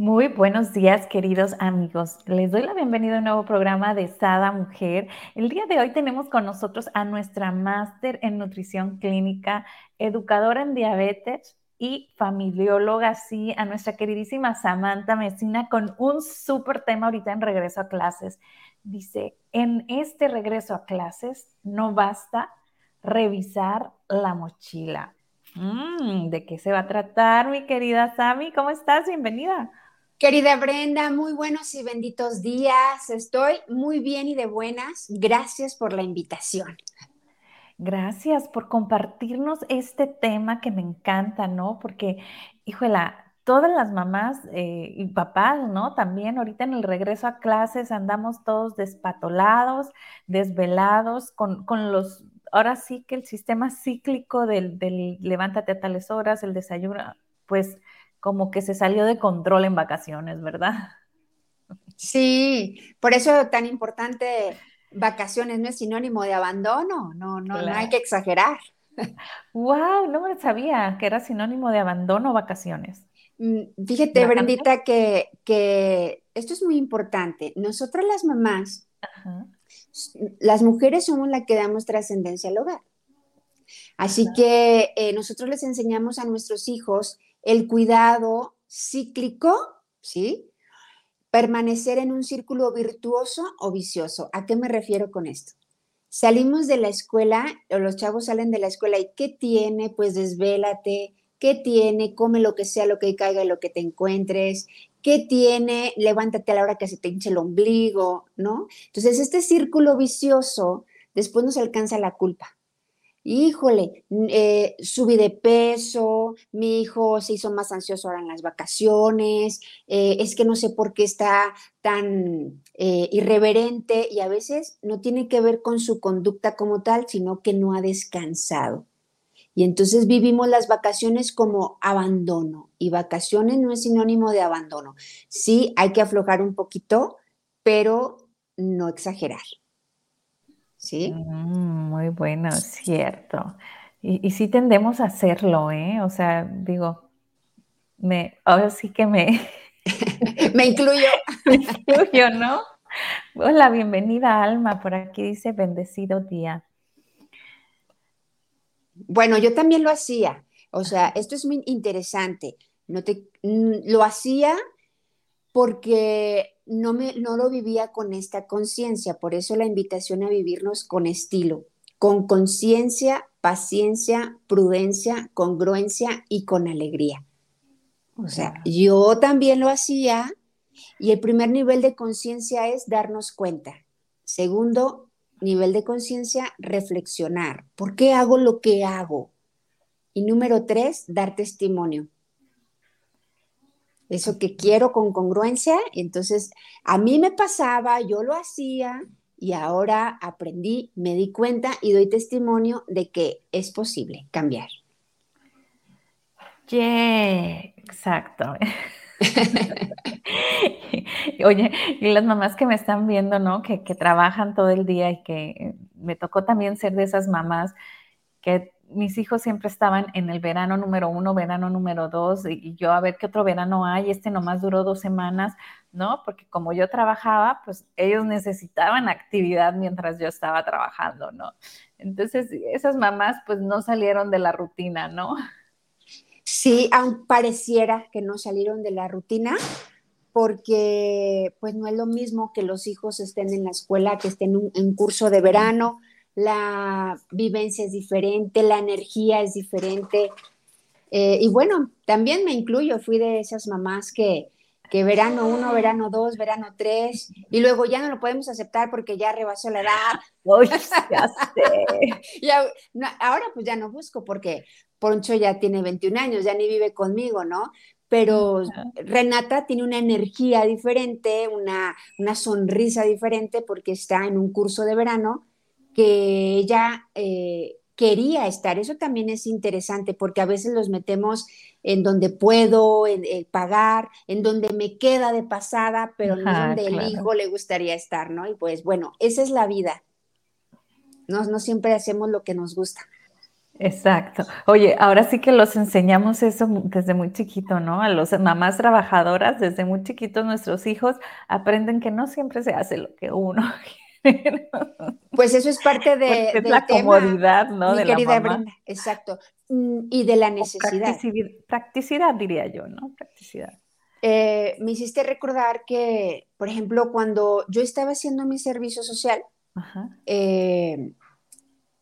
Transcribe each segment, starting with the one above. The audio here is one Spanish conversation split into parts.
Muy buenos días, queridos amigos. Les doy la bienvenida a un nuevo programa de Sada Mujer. El día de hoy tenemos con nosotros a nuestra máster en nutrición clínica, educadora en diabetes y familióloga, sí, a nuestra queridísima Samantha Mesina con un súper tema ahorita en regreso a clases. Dice, en este regreso a clases no basta revisar la mochila. Mm, ¿De qué se va a tratar, mi querida Sami? ¿Cómo estás? Bienvenida. Querida Brenda, muy buenos y benditos días. Estoy muy bien y de buenas. Gracias por la invitación. Gracias por compartirnos este tema que me encanta, ¿no? Porque, híjola, todas las mamás eh, y papás, ¿no? También ahorita en el regreso a clases andamos todos despatolados, desvelados, con, con los, ahora sí que el sistema cíclico del, del levántate a tales horas, el desayuno, pues como que se salió de control en vacaciones, ¿verdad? Sí, por eso tan importante vacaciones no es sinónimo de abandono, no, no, no hay que exagerar. Wow, no me sabía que era sinónimo de abandono vacaciones. Mm, fíjate, Brendita, que, que, esto es muy importante. Nosotras las mamás, las mujeres somos las que damos trascendencia al hogar. Así que eh, nosotros les enseñamos a nuestros hijos el cuidado cíclico, ¿sí? Permanecer en un círculo virtuoso o vicioso. ¿A qué me refiero con esto? Salimos de la escuela, o los chavos salen de la escuela y ¿qué tiene? Pues desvélate. ¿Qué tiene? Come lo que sea, lo que caiga y lo que te encuentres. ¿Qué tiene? Levántate a la hora que se te hinche el ombligo, ¿no? Entonces, este círculo vicioso, después nos alcanza la culpa híjole, eh, subí de peso, mi hijo se hizo más ansioso ahora en las vacaciones, eh, es que no sé por qué está tan eh, irreverente y a veces no tiene que ver con su conducta como tal, sino que no ha descansado. Y entonces vivimos las vacaciones como abandono y vacaciones no es sinónimo de abandono. Sí, hay que aflojar un poquito, pero no exagerar. ¿Sí? Mm, muy bueno, cierto. Y, y, sí tendemos a hacerlo, ¿eh? O sea, digo, me, ahora sí que me... me incluyo. me incluyo, ¿no? Hola, bienvenida Alma, por aquí dice bendecido día. Bueno, yo también lo hacía. O sea, esto es muy interesante. No te, lo hacía porque no, me, no lo vivía con esta conciencia, por eso la invitación a vivirnos con estilo, con conciencia, paciencia, prudencia, congruencia y con alegría. O sea, yo también lo hacía y el primer nivel de conciencia es darnos cuenta. Segundo nivel de conciencia, reflexionar. ¿Por qué hago lo que hago? Y número tres, dar testimonio eso que quiero con congruencia. Entonces a mí me pasaba, yo lo hacía y ahora aprendí, me di cuenta y doy testimonio de que es posible cambiar. Yeah, exacto. Oye, y las mamás que me están viendo, ¿no? Que, que trabajan todo el día y que me tocó también ser de esas mamás que mis hijos siempre estaban en el verano número uno, verano número dos, y, yo a ver qué otro verano hay, este nomás duró dos semanas, ¿no? Porque como yo trabajaba, pues ellos necesitaban actividad mientras yo estaba trabajando, ¿no? Entonces, esas mamás pues no salieron de la rutina, ¿no? Sí, aun pareciera que no salieron de la rutina, porque pues no es lo mismo que los hijos estén en la escuela, que estén en curso de verano, la vivencia es diferente, la energía es diferente. Eh, y bueno, también me incluyo, fui de esas mamás que, que verano uno, verano dos, verano tres, y luego ya no lo podemos aceptar porque ya rebasó la edad. Uy, ya sé. ahora pues ya no busco porque Poncho ya tiene 21 años, ya ni vive conmigo, ¿no? pero Renata tiene una energía diferente, una, una, sonrisa diferente porque está en un curso de verano que ella eh, quería estar. Eso también es interesante porque a veces los metemos en donde puedo en, pagar, en donde me queda de pasada, pero no donde el hijo le gustaría estar, ¿no? Y pues bueno, esa es la vida. No, no siempre hacemos lo que nos gusta. Exacto. Oye, ahora sí que los enseñamos eso desde muy chiquito, ¿no? A los mamás trabajadoras, desde muy chiquitos nuestros hijos aprenden que no siempre se hace lo que uno Pues eso es parte de, la comodidad, ¿no? de querida la Brenda, exacto. Mm, y de la necesidad. Practicidad, diría yo, ¿no? Practicidad. Eh, me hiciste recordar que, por ejemplo, cuando yo estaba haciendo mi servicio social, eh,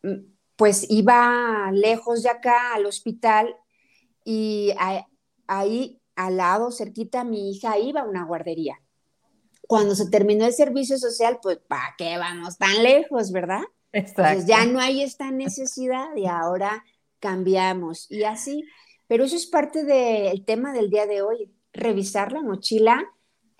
mm, pues iba lejos de acá al hospital y ahí al lado, cerquita, mi hija iba a una guardería cuando se terminó el servicio social, pues ¿para qué vamos tan lejos, verdad? Entonces ya no hay esta necesidad y ahora cambiamos y así. Pero eso es parte del tema del día de hoy, revisar la mochila,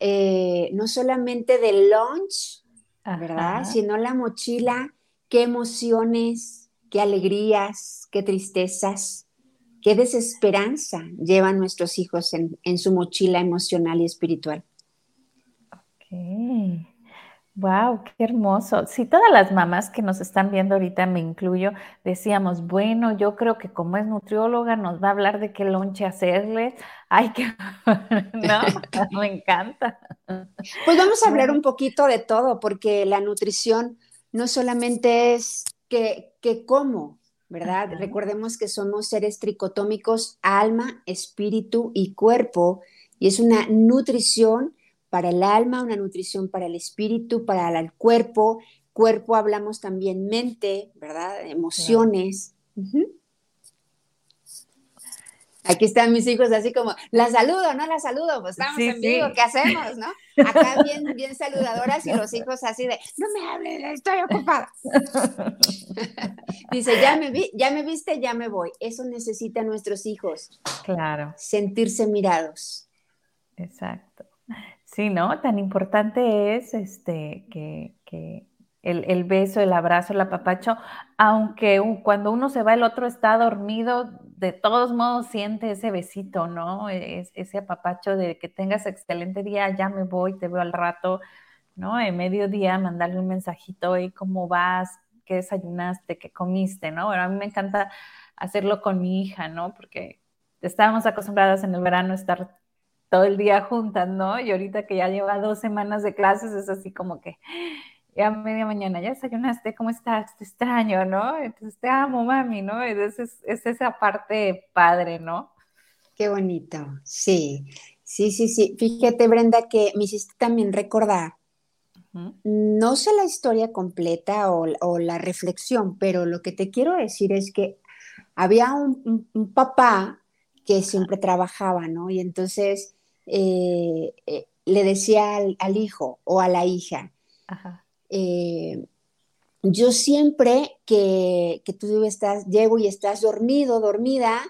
eh, no solamente del lunch, ¿verdad? Sino la mochila, qué emociones, qué alegrías, qué tristezas, qué desesperanza llevan nuestros hijos en su mochila emocional y espiritual. Wow, qué hermoso. Sí, todas las mamás que nos están viendo ahorita, me incluyo, decíamos, bueno, yo creo que como es nutrióloga nos va a hablar de qué lonche hacerle. Ay, que no, me encanta. Pues vamos a hablar un poquito de todo, porque la nutrición no solamente es que, que cómo, ¿verdad? Recordemos que somos seres tricotómicos, alma, espíritu y cuerpo, y es una nutrición para el alma, una nutrición para el espíritu, para el cuerpo. Cuerpo hablamos también mente, ¿verdad? Emociones. Aquí están mis hijos así como, la saludo, no la saludo, pues estamos en vivo, ¿qué hacemos, no? Acá bien, bien saludadoras y los hijos así de, no me hables, estoy ocupada. Dice, ya me, vi, ya me viste, ya me voy. Eso necesitan nuestros hijos. Claro. Sentirse mirados. Exacto. Sí, ¿no? Tan importante es este, que, el, beso, el abrazo, el apapacho, aunque cuando uno se va, el otro está dormido, de todos modos siente ese besito, ¿no? Es, ese apapacho de que tengas excelente día, ya me voy, te veo al rato, ¿no? En mediodía mandarle un mensajito, y ¿cómo vas? ¿Qué desayunaste? ¿Qué comiste? ¿no? Bueno, a mí me encanta hacerlo con mi hija, ¿no? Porque estábamos acostumbradas en el verano a estar todo el día juntas, ¿no? Y ahorita que ya lleva dos semanas de clases, es así como que ya media mañana, ya desayunaste, ¿cómo estás? Te extraño, ¿no? Entonces te amo, mami, ¿no? Entonces es, esa parte padre, ¿no? Qué bonito, sí, sí, sí, sí. Fíjate, Brenda, que me hiciste también recordar, no sé la historia completa o, la reflexión, pero lo que te quiero decir es que había un papá que siempre trabajaba, ¿no? Y entonces eh, eh, le decía al, hijo o a la hija, eh, yo siempre que, tú estás, llego y estás dormido, dormida,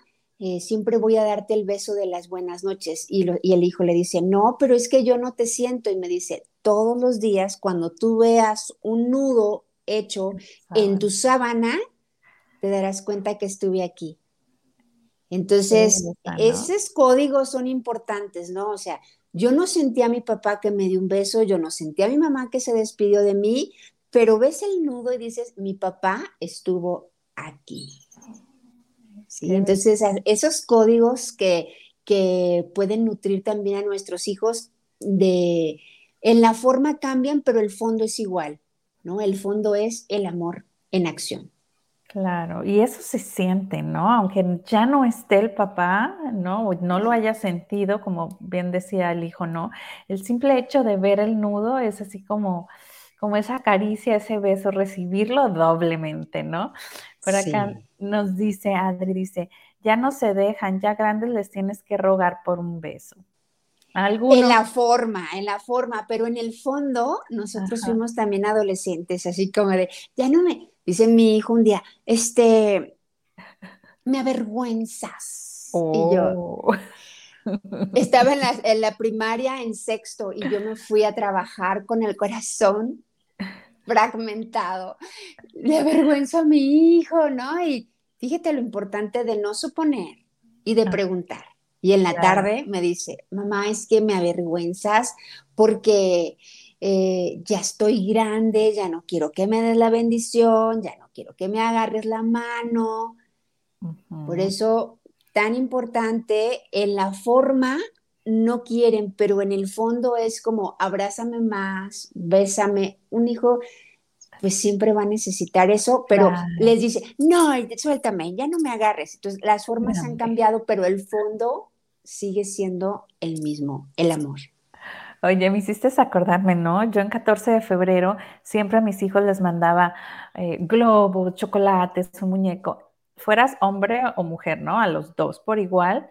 siempre voy a darte el beso de las buenas noches. Y, y, el hijo le dice, no, pero es que yo no te siento. Y me dice, todos los días cuando tú veas un nudo hecho en tu sábana, te darás cuenta que estuve aquí. Entonces, esos códigos son importantes, ¿no? O sea, yo no sentí a mi papá que me dio un beso, yo no sentí a mi mamá que se despidió de mí, pero ves el nudo y dices, mi papá estuvo aquí. ¿Sí? Entonces, esos códigos que, que pueden nutrir también a nuestros hijos de, en la forma cambian, pero el fondo es igual, ¿no? El fondo es el amor en acción. Claro, y eso se siente, ¿no? Aunque ya no esté el papá, ¿no? no lo haya sentido, como bien decía el hijo, ¿no? El simple hecho de ver el nudo es así como, como esa caricia, ese beso, recibirlo doblemente, ¿no? Por acá nos dice Adri, dice, ya no se dejan, ya grandes les tienes que rogar por un beso. En la forma, en la forma, pero en el fondo nosotros fuimos también adolescentes, así como de, ya no me, Dice mi hijo un día, este, me avergüenzas. Y yo, oh. estaba en la, en la primaria en sexto y yo me fui a trabajar con el corazón fragmentado. Le avergüenzo a mi hijo, ¿no? Y fíjate lo importante de no suponer y de ah. preguntar. Y en la tarde me dice, mamá, es que me avergüenzas porque eh, ya estoy grande, ya no quiero que me des la bendición, ya no quiero que me agarres la mano. Por eso, tan importante, en la forma no quieren, pero en el fondo es como abrázame más, bésame. Un hijo pues siempre va a necesitar eso, pero les dice, no, suéltame, ya no me agarres. Entonces, las formas han cambiado, pero el fondo sigue siendo el mismo, el amor. Oye, me hiciste acordarme, ¿no? Yo en 14 de febrero siempre a mis hijos les mandaba eh, globos, chocolates, un muñeco, fueras hombre o mujer, ¿no? A los dos por igual,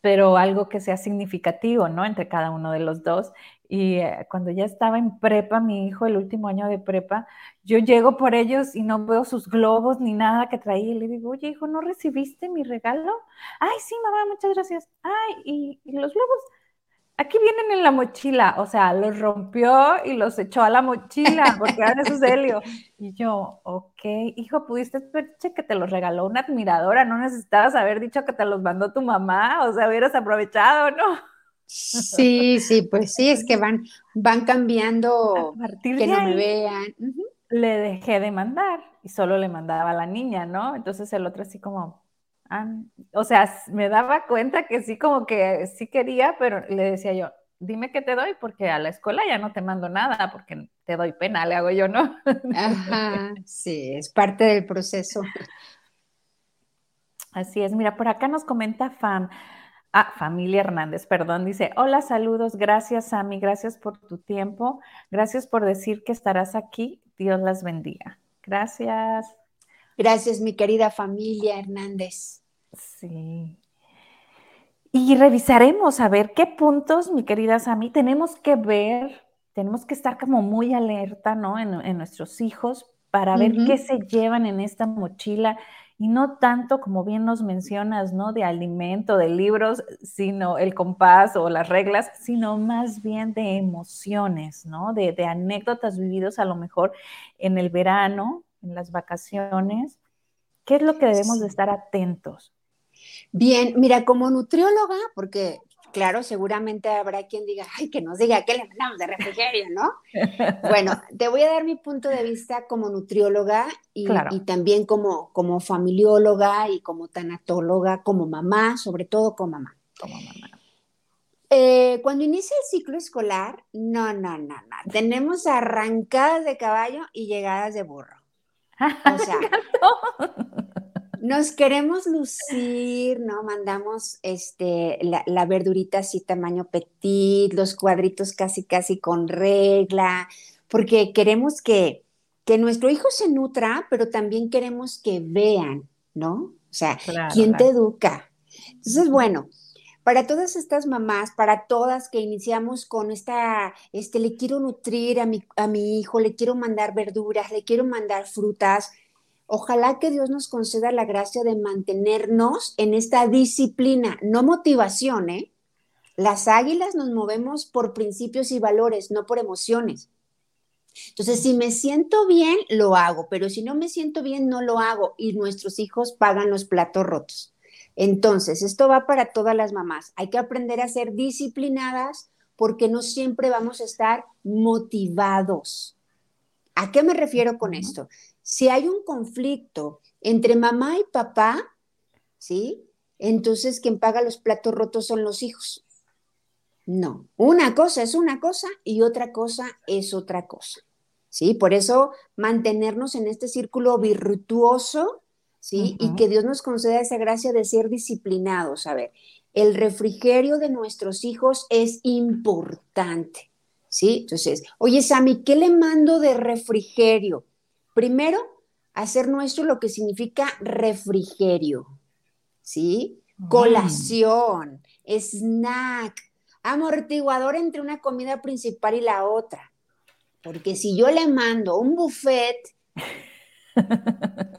pero algo que sea significativo, ¿no? Entre cada uno de los dos. Y eh, cuando ya estaba en prepa, mi hijo, el último año de prepa, yo llego por ellos y no veo sus globos ni nada que traía. Y le digo, oye, hijo, ¿no recibiste mi regalo? Ay, sí, mamá, muchas gracias. Ay, ¿y, los globos? Aquí vienen en la mochila. O sea, los rompió y los echó a la mochila porque eran esos helio. Y yo, ok, hijo, pudiste ver que te los regaló una admiradora. No necesitabas haber dicho que te los mandó tu mamá. O sea, hubieras aprovechado, ¿no? Sí, sí, pues sí, es que van, van cambiando, que no me vean. Le dejé de mandar y solo le mandaba a la niña, ¿no? Entonces el otro así como, ah", o sea, me daba cuenta que sí, como que sí quería, pero le decía yo, dime qué te doy, porque a la escuela ya no te mando nada, porque te doy pena, le hago yo, ¿no? Ajá, sí, es parte del proceso. Así es, mira, por acá nos comenta Fam. Ah, familia Hernández, perdón, dice, hola, saludos, gracias Sammy, gracias por tu tiempo, gracias por decir que estarás aquí, Dios las bendiga. Gracias. Gracias, mi querida familia Hernández. Sí. Y revisaremos a ver qué puntos, mi querida Sammy, tenemos que ver, tenemos que estar como muy alerta, ¿no? En, nuestros hijos para ver qué se llevan en esta mochila y no tanto como bien nos mencionas, ¿no? De alimento, de libros, sino el compás o las reglas, sino más bien de emociones, ¿no? De, anécdotas vividas a lo mejor en el verano, en las vacaciones. ¿Qué es lo que debemos de estar atentos? Bien, mira, como nutrióloga, porque claro, seguramente habrá quien diga, ay, que nos diga qué le mandamos de refrigerio, ¿no? bueno, te voy a dar mi punto de vista como nutrióloga y, también como, como familióloga y como tanatóloga, como mamá, sobre todo como mamá. Como mamá. Eh, cuando inicia el ciclo escolar, no, no, no, no. Tenemos arrancadas de caballo y llegadas de burro. O sea, nos queremos lucir, ¿no? Mandamos este, la, verdurita así tamaño petit, los cuadritos casi, casi con regla, porque queremos que, que nuestro hijo se nutra, pero también queremos que vean, ¿no? O sea, ¿quién te educa? Entonces, bueno, para todas estas mamás, para todas que iniciamos con esta, este, le quiero nutrir a mi, a mi hijo, le quiero mandar verduras, le quiero mandar frutas, Ojalá que Dios nos conceda la gracia de mantenernos en esta disciplina, no motivación, ¿eh? Las águilas nos movemos por principios y valores, no por emociones. Entonces, si me siento bien, lo hago, pero si no me siento bien, no lo hago y nuestros hijos pagan los platos rotos. Entonces, esto va para todas las mamás. Hay que aprender a ser disciplinadas porque no siempre vamos a estar motivados. ¿A qué me refiero con esto? Si hay un conflicto entre mamá y papá, ¿sí? Entonces quien paga los platos rotos son los hijos. No, una cosa es una cosa y otra cosa es otra cosa. ¿Sí? Por eso mantenernos en este círculo virtuoso, ¿sí? Y que Dios nos conceda esa gracia de ser disciplinados. A ver, el refrigerio de nuestros hijos es importante, ¿sí? Entonces, oye, Sammy, ¿qué le mando de refrigerio? Primero, hacer nuestro lo que significa refrigerio, ¿sí? Mm. Colación, snack, amortiguador entre una comida principal y la otra. Porque si yo le mando un buffet,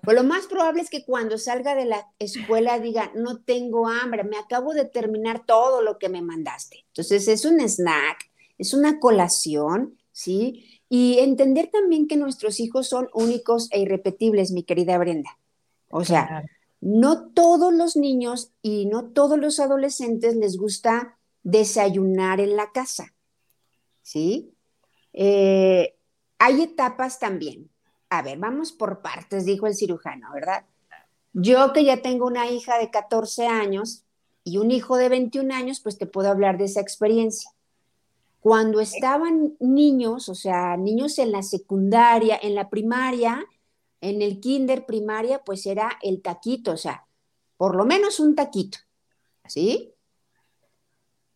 Pues lo más probable es que cuando salga de la escuela diga, no tengo hambre, me acabo de terminar todo lo que me mandaste. Entonces es un snack, es una colación, ¿sí? Y entender también que nuestros hijos son únicos e irrepetibles, mi querida Brenda. O sea, no todos los niños y no todos los adolescentes les gusta desayunar en la casa, ¿sí? Eh, hay etapas también. A ver, vamos por partes, dijo el cirujano, ¿verdad? Yo que ya tengo una hija de 14 años y un hijo de 21 años, pues te puedo hablar de esa experiencia. Cuando estaban niños, o sea, niños en la secundaria, en la primaria, en el kinder primaria, pues era el taquito, o sea, por lo menos un taquito, ¿sí?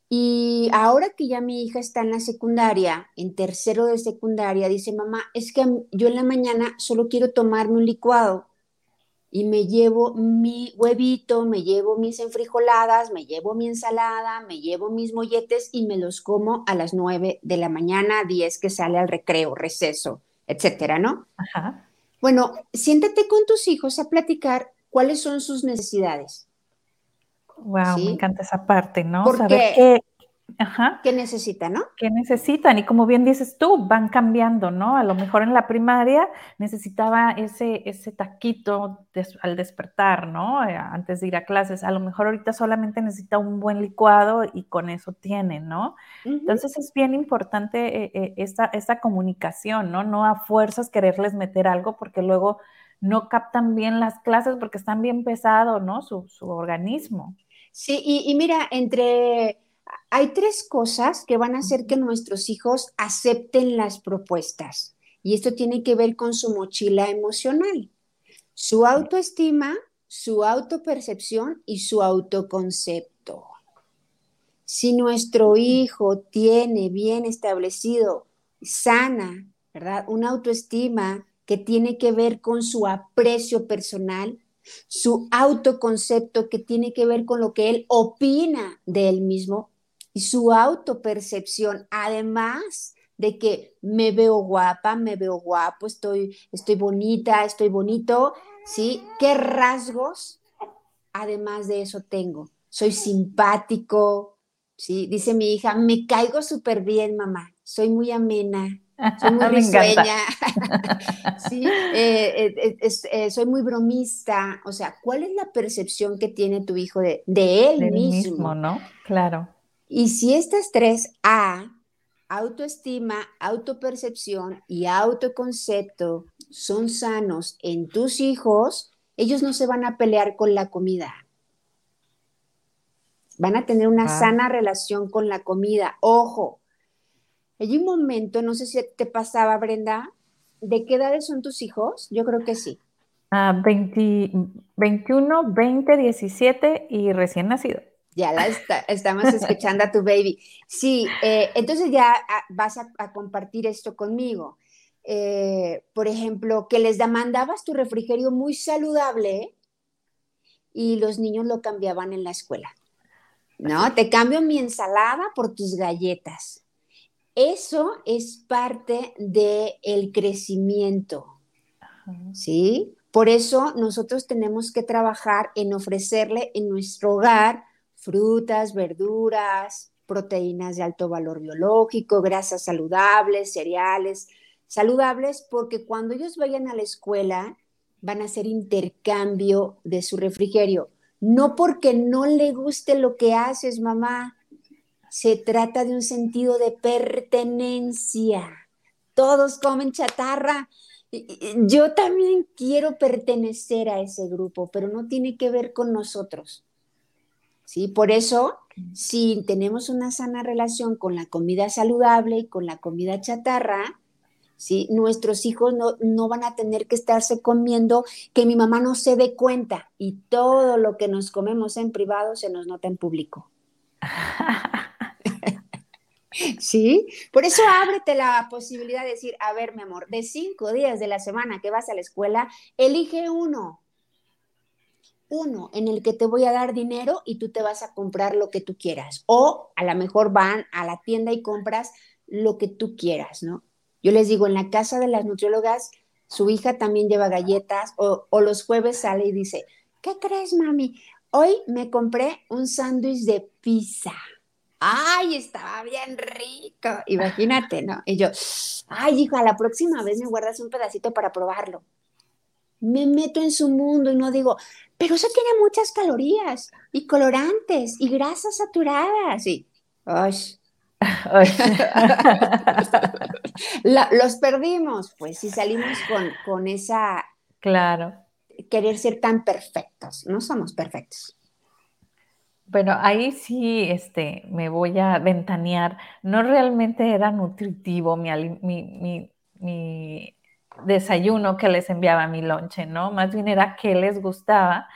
Y ahora que ya mi hija está en la secundaria, en tercero de secundaria, dice, mamá, es que yo en la mañana solo quiero tomarme un licuado y me llevo mi huevito, me llevo mis enfrijoladas, me llevo mi ensalada, me llevo mis molletes y me los como a las nueve de la mañana, diez que sale al recreo, receso, etcétera, ¿no? Ajá. Bueno, siéntate con tus hijos a platicar cuáles son sus necesidades. Wow, me encanta esa parte, ¿no? Saber qué, Ajá. ¿Qué necesitan, no? ¿Qué necesitan? Y como bien dices tú, van cambiando, ¿no? A lo mejor en la primaria necesitaba ese, ese taquito al despertar, ¿no? Eh, antes de ir a clases. A lo mejor ahorita solamente necesita un buen licuado y con eso tiene, ¿no? Entonces es bien importante eh, eh, esta, esta comunicación, ¿no? No a fuerzas quererles meter algo porque luego no captan bien las clases porque están bien pesados, ¿no? Su, su organismo. Sí, y mira, entre hay tres cosas que van a hacer que nuestros hijos acepten las propuestas. Y esto tiene que ver con su mochila emocional, su autoestima, su autopercepción y su autoconcepto. Si nuestro hijo tiene bien establecido, sana, ¿verdad? Una autoestima que tiene que ver con su aprecio personal, su autoconcepto que tiene que ver con lo que él opina de él mismo, y su autopercepción, además de que me veo guapa, me veo guapo, estoy, estoy bonita, estoy bonito, ¿sí? ¿Qué rasgos, además de eso, tengo? Soy simpático, ¿sí? Dice mi hija, me caigo súper bien, mamá, soy muy amena, soy muy risueña, ¿sí? Eh, eh, eh, soy muy bromista, o sea, ¿cuál es la percepción que tiene tu hijo de, de él mismo? ¿no? Claro. Y si estas tres A, autoestima, autopercepción y autoconcepto, son sanos en tus hijos, ellos no se van a pelear con la comida. Van a tener una sana relación con la comida. Ojo, hay un momento, no sé si te pasaba, Brenda, ¿de qué edades son tus hijos? Yo creo que sí. 21, 20, 17 y recién nacido. Ya la estamos escuchando a tu baby. Sí, eh, entonces ya ah, vas a, compartir esto conmigo. Eh, por ejemplo, que les demandabas tu refrigerio muy saludable y los niños lo cambiaban en la escuela. ¿No? Te cambio mi ensalada por tus galletas. Eso es parte del el crecimiento. ¿Sí? Por eso nosotros tenemos que trabajar en ofrecerle en nuestro hogar frutas, verduras, proteínas de alto valor biológico, grasas saludables, cereales saludables, porque cuando ellos vayan a la escuela van a hacer intercambio de su refrigerio. No porque no le guste lo que haces, mamá. Se trata de un sentido de pertenencia. Todos comen chatarra. Yo también quiero pertenecer a ese grupo, pero no tiene que ver con nosotros. ¿Sí? Por eso, si tenemos una sana relación con la comida saludable y con la comida chatarra, ¿sí? Nuestros hijos no, no van a tener que estarse comiendo que mi mamá no se dé cuenta y todo lo que nos comemos en privado se nos nota en público. ¿Sí? Por eso ábrete la posibilidad de decir, a ver, mi amor, de cinco días de la semana que vas a la escuela, elige uno uno en el que te voy a dar dinero y tú te vas a comprar lo que tú quieras. O a lo mejor van a la tienda y compras lo que tú quieras, ¿no? Yo les digo, en la casa de las nutriólogas su hija también lleva galletas o, o los jueves sale y dice, ¿qué crees, mami? Hoy me compré un sándwich de pizza. Ay, estaba bien rico. Imagínate, ¿no? Y yo, ay, hija, la próxima vez me guardas un pedacito para probarlo. Me meto en su mundo y no digo, pero eso tiene muchas calorías y colorantes y grasas saturadas. Y, ay, los perdimos, pues, si salimos con, con esa... Claro. Querer ser tan perfectos. No somos perfectos. Bueno, ahí sí este, me voy a ventanear. No realmente era nutritivo mi, mi, mi, desayuno que les enviaba mi lonche, ¿no? Más bien era que les gustaba,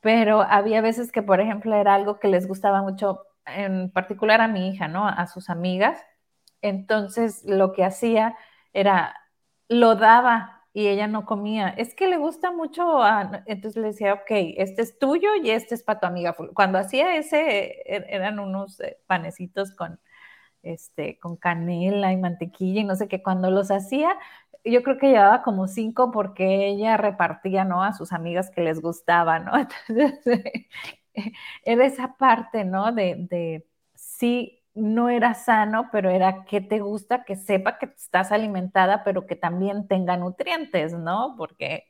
pero había veces que, por ejemplo, era algo que les gustaba mucho, en particular a mi hija, ¿no? A sus amigas. Entonces, lo que hacía era, lo daba y ella no comía. Es que le gusta mucho, entonces le decía, ok, este es tuyo y este es para tu amiga. Cuando hacía ese, er, eran unos eh, panecitos con, este, con canela y mantequilla y no sé qué. Cuando los hacía, yo creo que llevaba como cinco porque ella repartía, ¿no? A sus amigas que les gustaba, ¿no? Entonces, era esa parte, ¿no? De, de sí no era sano, pero era que te gusta que sepa que estás alimentada, pero que también tenga nutrientes, ¿no? Porque...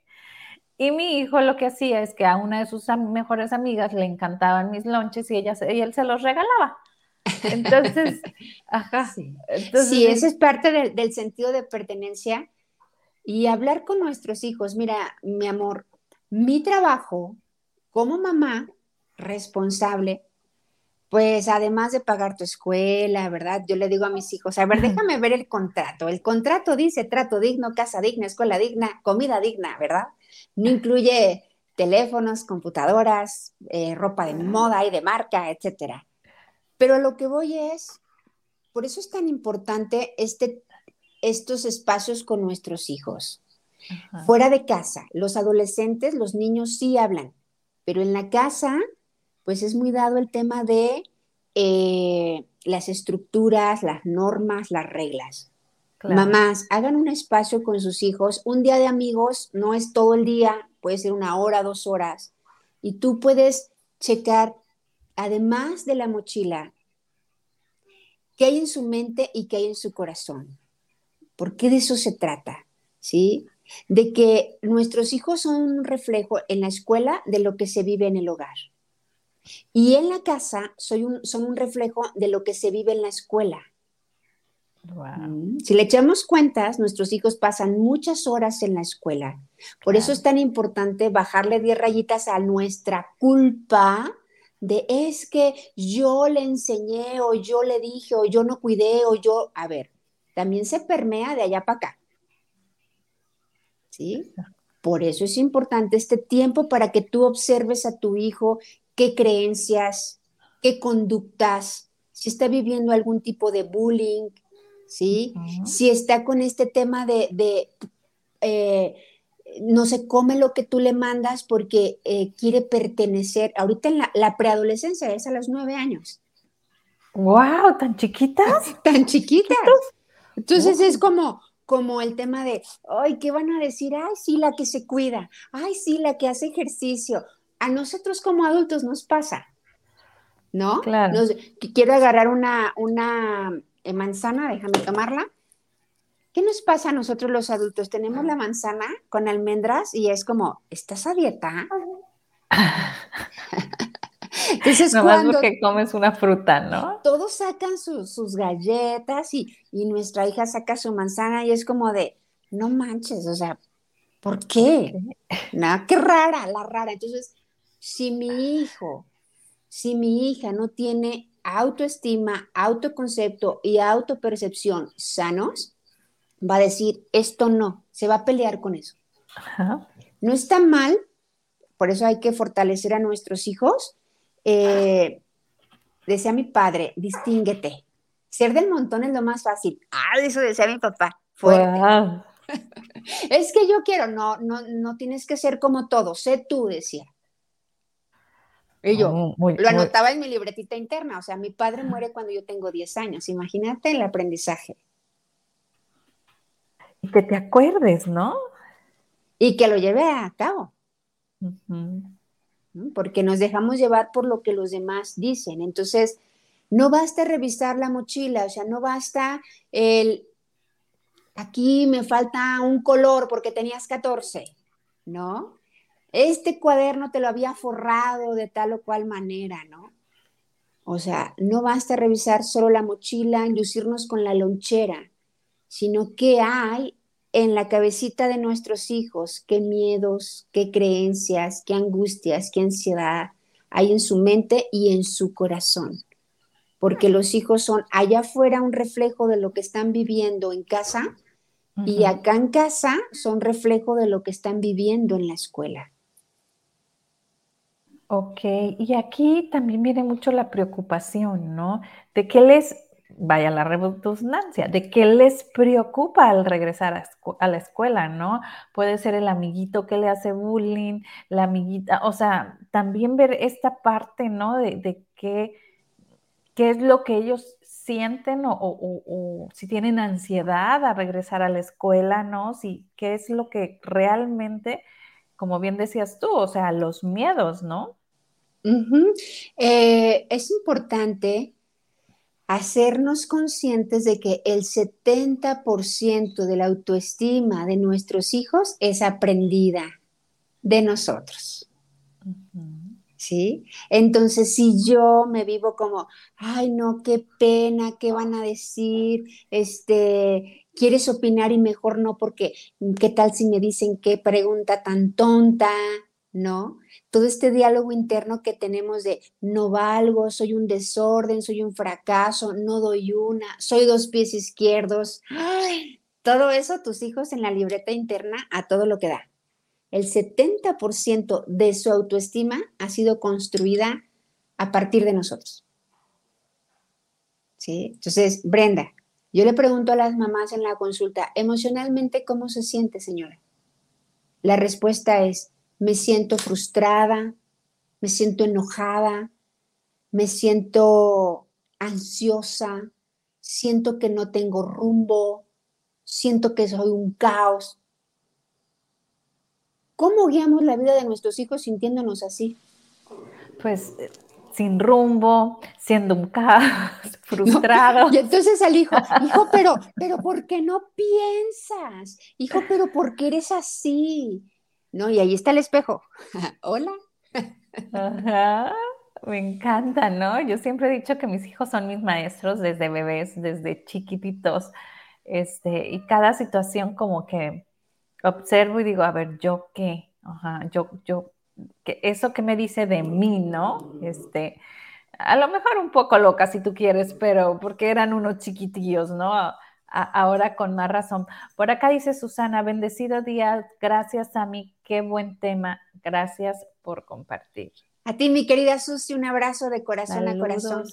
Y mi hijo lo que hacía es que a una de sus mejores amigas le encantaban mis lonches y, ella, y él se los regalaba. Entonces, ajá. Sí, sí eso es parte del, del sentido de pertenencia y hablar con nuestros hijos. Mira, mi amor, mi trabajo como mamá responsable pues además de pagar tu escuela, ¿verdad? Yo le digo a mis hijos, a ver, déjame ver el contrato. El contrato dice trato digno, casa digna, escuela digna, comida digna, ¿verdad? No incluye teléfonos, computadoras, eh, ropa de moda y de marca, etcétera. Pero lo que voy es, por eso es tan importante este, estos espacios con nuestros hijos. Fuera de casa, los adolescentes, los niños sí hablan, pero en la casa pues es muy dado el tema de eh, las estructuras, las normas, las reglas. Mamás, hagan un espacio con sus hijos. Un día de amigos no es todo el día, puede ser una hora, dos horas. Y tú puedes checar, además de la mochila, qué hay en su mente y qué hay en su corazón. Porque de eso se trata, ¿sí? De que nuestros hijos son un reflejo en la escuela de lo que se vive en el hogar. Y en la casa soy un, son un reflejo de lo que se vive en la escuela. Mm, si le echamos cuentas, nuestros hijos pasan muchas horas en la escuela. Por eso es tan importante bajarle 10 rayitas a nuestra culpa de es que yo le enseñé o yo le dije o yo no cuidé o yo, a ver, también se permea de allá para acá. ¿Sí? Por eso es importante este tiempo para que tú observes a tu hijo qué creencias, qué conductas, si está viviendo algún tipo de bullying, ¿sí? Si está con este tema de, eh, no se come lo que tú le mandas porque eh, quiere pertenecer. Ahorita en la, preadolescencia es a los nueve años. ¡Wow! ¿Tan chiquitas? Tan chiquitas. Entonces es como, como el tema de, ay, ¿qué van a decir? Ay, sí, la que se cuida. Ay, sí, la que hace ejercicio a nosotros como adultos nos pasa, ¿no? Claro. quiero agarrar una, una eh, manzana, déjame tomarla. ¿Qué nos pasa a nosotros los adultos? Tenemos la manzana con almendras y es como, ¿estás a dieta? Entonces, no cuando porque comes una fruta, ¿no? Todos sacan sus galletas y, y, nuestra hija saca su manzana y es como de, no manches, o sea, ¿por qué? No, qué rara, la rara. Entonces, si mi hijo, si mi hija no tiene autoestima, autoconcepto y autopercepción sanos, va a decir, esto no, se va a pelear con eso. No está mal, por eso hay que fortalecer a nuestros hijos. Eh, decía mi padre, distínguete. Ser del montón es lo más fácil. Ah, eso decía mi papá. Fuerte. es que yo quiero, no, no, no tienes que ser como todo, sé tú, decía. Y yo oh, lo anotaba en mi libretita interna, o sea, mi padre muere cuando yo tengo 10 años, imagínate el aprendizaje. Y que te acuerdes, ¿no? y que lo lleve a cabo. Porque nos dejamos llevar por lo que los demás dicen. Entonces, no basta revisar la mochila, o sea, no basta el, aquí me falta un color porque tenías 14, ¿no? Este cuaderno te lo había forrado de tal o cual manera, ¿no? O sea, no basta revisar solo la mochila, lucirnos con la lonchera, sino qué hay en la cabecita de nuestros hijos, qué miedos, qué creencias, qué angustias, qué ansiedad hay en su mente y en su corazón. Porque los hijos son allá afuera un reflejo de lo que están viviendo en casa y acá en casa son reflejo de lo que están viviendo en la escuela. Ok, y aquí también viene mucho la preocupación, ¿no? De qué les, vaya la redundancia, de qué les preocupa al regresar a, la escuela, ¿no? Puede ser el amiguito que le hace bullying, la amiguita, o sea, también ver esta parte, ¿no? De, de qué, qué es lo que ellos sienten o, si tienen ansiedad a regresar a la escuela, ¿no? Si, ¿Qué es lo que realmente, como bien decías tú, o sea, los miedos, ¿no? Eh, es importante hacernos conscientes de que el 70% de la autoestima de nuestros hijos es aprendida de nosotros. ¿sí? Entonces, si yo me vivo como, ay, no, qué pena, qué van a decir, este, quieres opinar y mejor no, porque qué tal si me dicen qué pregunta tan tonta, ¿no? Todo este diálogo interno que tenemos de no valgo, soy un desorden, soy un fracaso, no doy una, soy dos pies izquierdos. Ay, todo eso tus hijos en la libreta interna a todo lo que da el 70% de su autoestima ha sido construida a partir de nosotros. ¿Sí? Entonces, Brenda, yo le pregunto a las mamás en la consulta, emocionalmente, ¿cómo se siente, señora? La respuesta es, me siento frustrada, me siento enojada, me siento ansiosa, siento que no tengo rumbo, siento que soy un caos. ¿Cómo guiamos la vida de nuestros hijos sintiéndonos así? Pues eh, sin rumbo, siendo un caos, frustrado. Y entonces al hijo, hijo, pero, pero ¿por qué no piensas? Hijo, pero ¿por qué eres así? ¿No? Y ahí está el espejo. Hola. Ajá. Me encanta, ¿no? Yo siempre he dicho que mis hijos son mis maestros desde bebés, desde chiquititos. Este, y cada situación como que observo y digo, a ver, ¿yo qué? Ajá, yo, yo, que eso que me dice de mí, ¿no? Este, a lo mejor un poco loca si tú quieres, pero porque eran unos chiquitillos, ¿no? Ahora con más razón. Por acá dice Susana, bendecido día, gracias a mí, qué buen tema, gracias por compartir. A ti, mi querida Susi, un abrazo de corazón a corazón.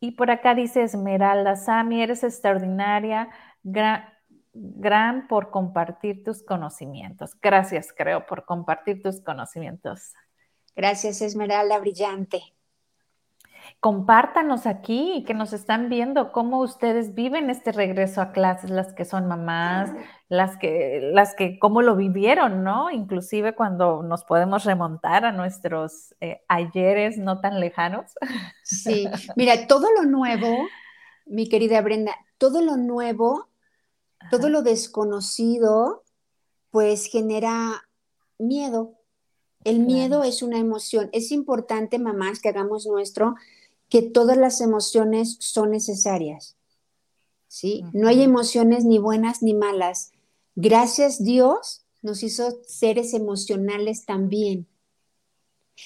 Y por acá dice Esmeralda, Sami, eres extraordinaria, gran, gran por compartir tus conocimientos. Gracias, creo, por compartir tus conocimientos. Gracias, Esmeralda, brillante. Compártanos aquí, que nos están viendo, cómo ustedes viven este regreso a clases, las que son mamás, las que, las que, cómo lo vivieron, ¿no? Inclusive cuando nos podemos remontar a nuestros eh, ayeres no tan lejanos. Sí, mira, todo lo nuevo, mi querida Brenda, todo lo nuevo todo lo desconocido, pues genera miedo. El miedo es una emoción. Es importante, mamás, que hagamos nuestro, que todas las emociones son necesarias. ¿Sí? No hay emociones ni buenas ni malas. Gracias Dios nos hizo seres emocionales también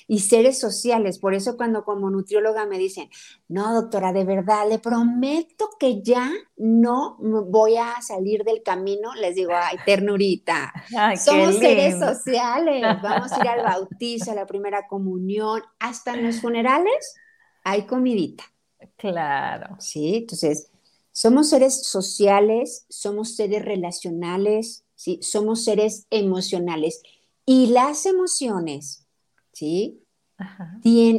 y seres sociales. Por eso cuando como nutrióloga me dicen, no, doctora, de verdad, le prometo que ya no voy a salir del camino, les digo, ay, ternurita, somos seres sociales, vamos a ir al bautizo, a la primera comunión, hasta en los funerales hay comidita. Claro. Sí, entonces, somos seres sociales, somos seres relacionales, ¿sí? somos seres emocionales. Y las emociones ¿sí?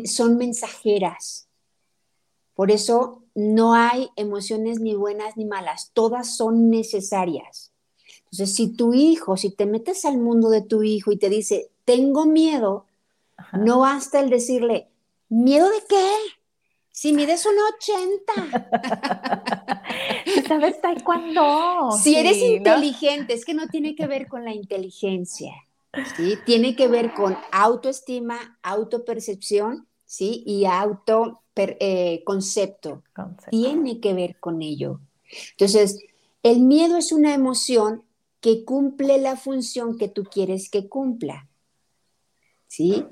son mensajeras. Por eso no hay emociones ni buenas ni malas, todas son necesarias. Entonces, si tu hijo, si te metes al mundo de tu hijo y te dice, tengo miedo, no basta el decirle, ¿miedo de qué? Si mides un 80. ¿Sabes taekwondo? Si eres inteligente, es que no tiene que ver con la inteligencia, ¿sí? Tiene que ver con autoestima, autopercepción, ¿sí? Y auto eh, concepto. Tiene que ver con ello. Entonces, el miedo es una emoción que cumple la función que tú quieres que cumpla. ¿Sí?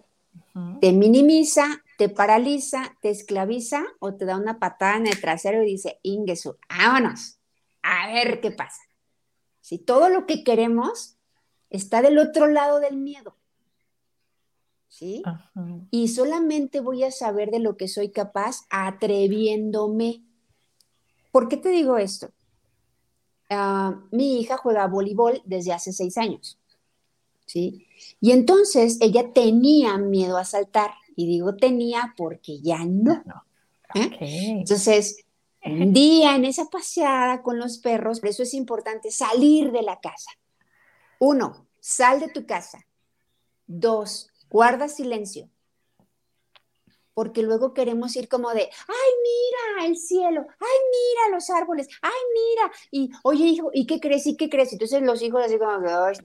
Te minimiza, te paraliza, te esclaviza o te da una patada en el trasero y dice, Ingesu, vámonos, a ver qué pasa. Si todo lo que queremos está del otro lado del miedo. ¿Sí? Y solamente voy a saber de lo que soy capaz atreviéndome. ¿Por qué te digo esto? Ah, mi hija juega voleibol desde hace seis años. ¿Sí? Y entonces ella tenía miedo a saltar. Y digo tenía porque ya no. ¿eh? Entonces, un día en esa paseada con los perros, por eso es importante salir de la casa. Uno, sal de tu casa. Dos, guarda silencio. Porque luego queremos ir como de, ay, mira el cielo, ay, mira los árboles, ay, mira. Y, oye, hijo, ¿y qué crees? ¿Y qué crees? Entonces los hijos así como,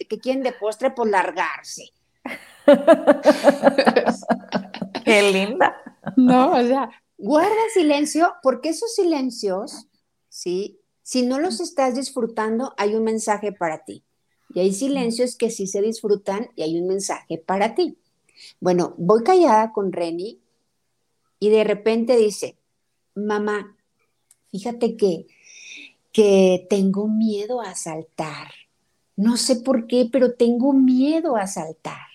que quieren de postre por largarse. Qué linda. No, o sea, guarda silencio porque esos silencios, ¿sí? Si no los estás disfrutando, hay un mensaje para ti. Y hay silencios que sí se disfrutan y hay un mensaje para ti. Bueno, voy callada con Reni y de repente dice, mamá, fíjate que, que tengo miedo a saltar. No sé por qué, pero tengo miedo a saltar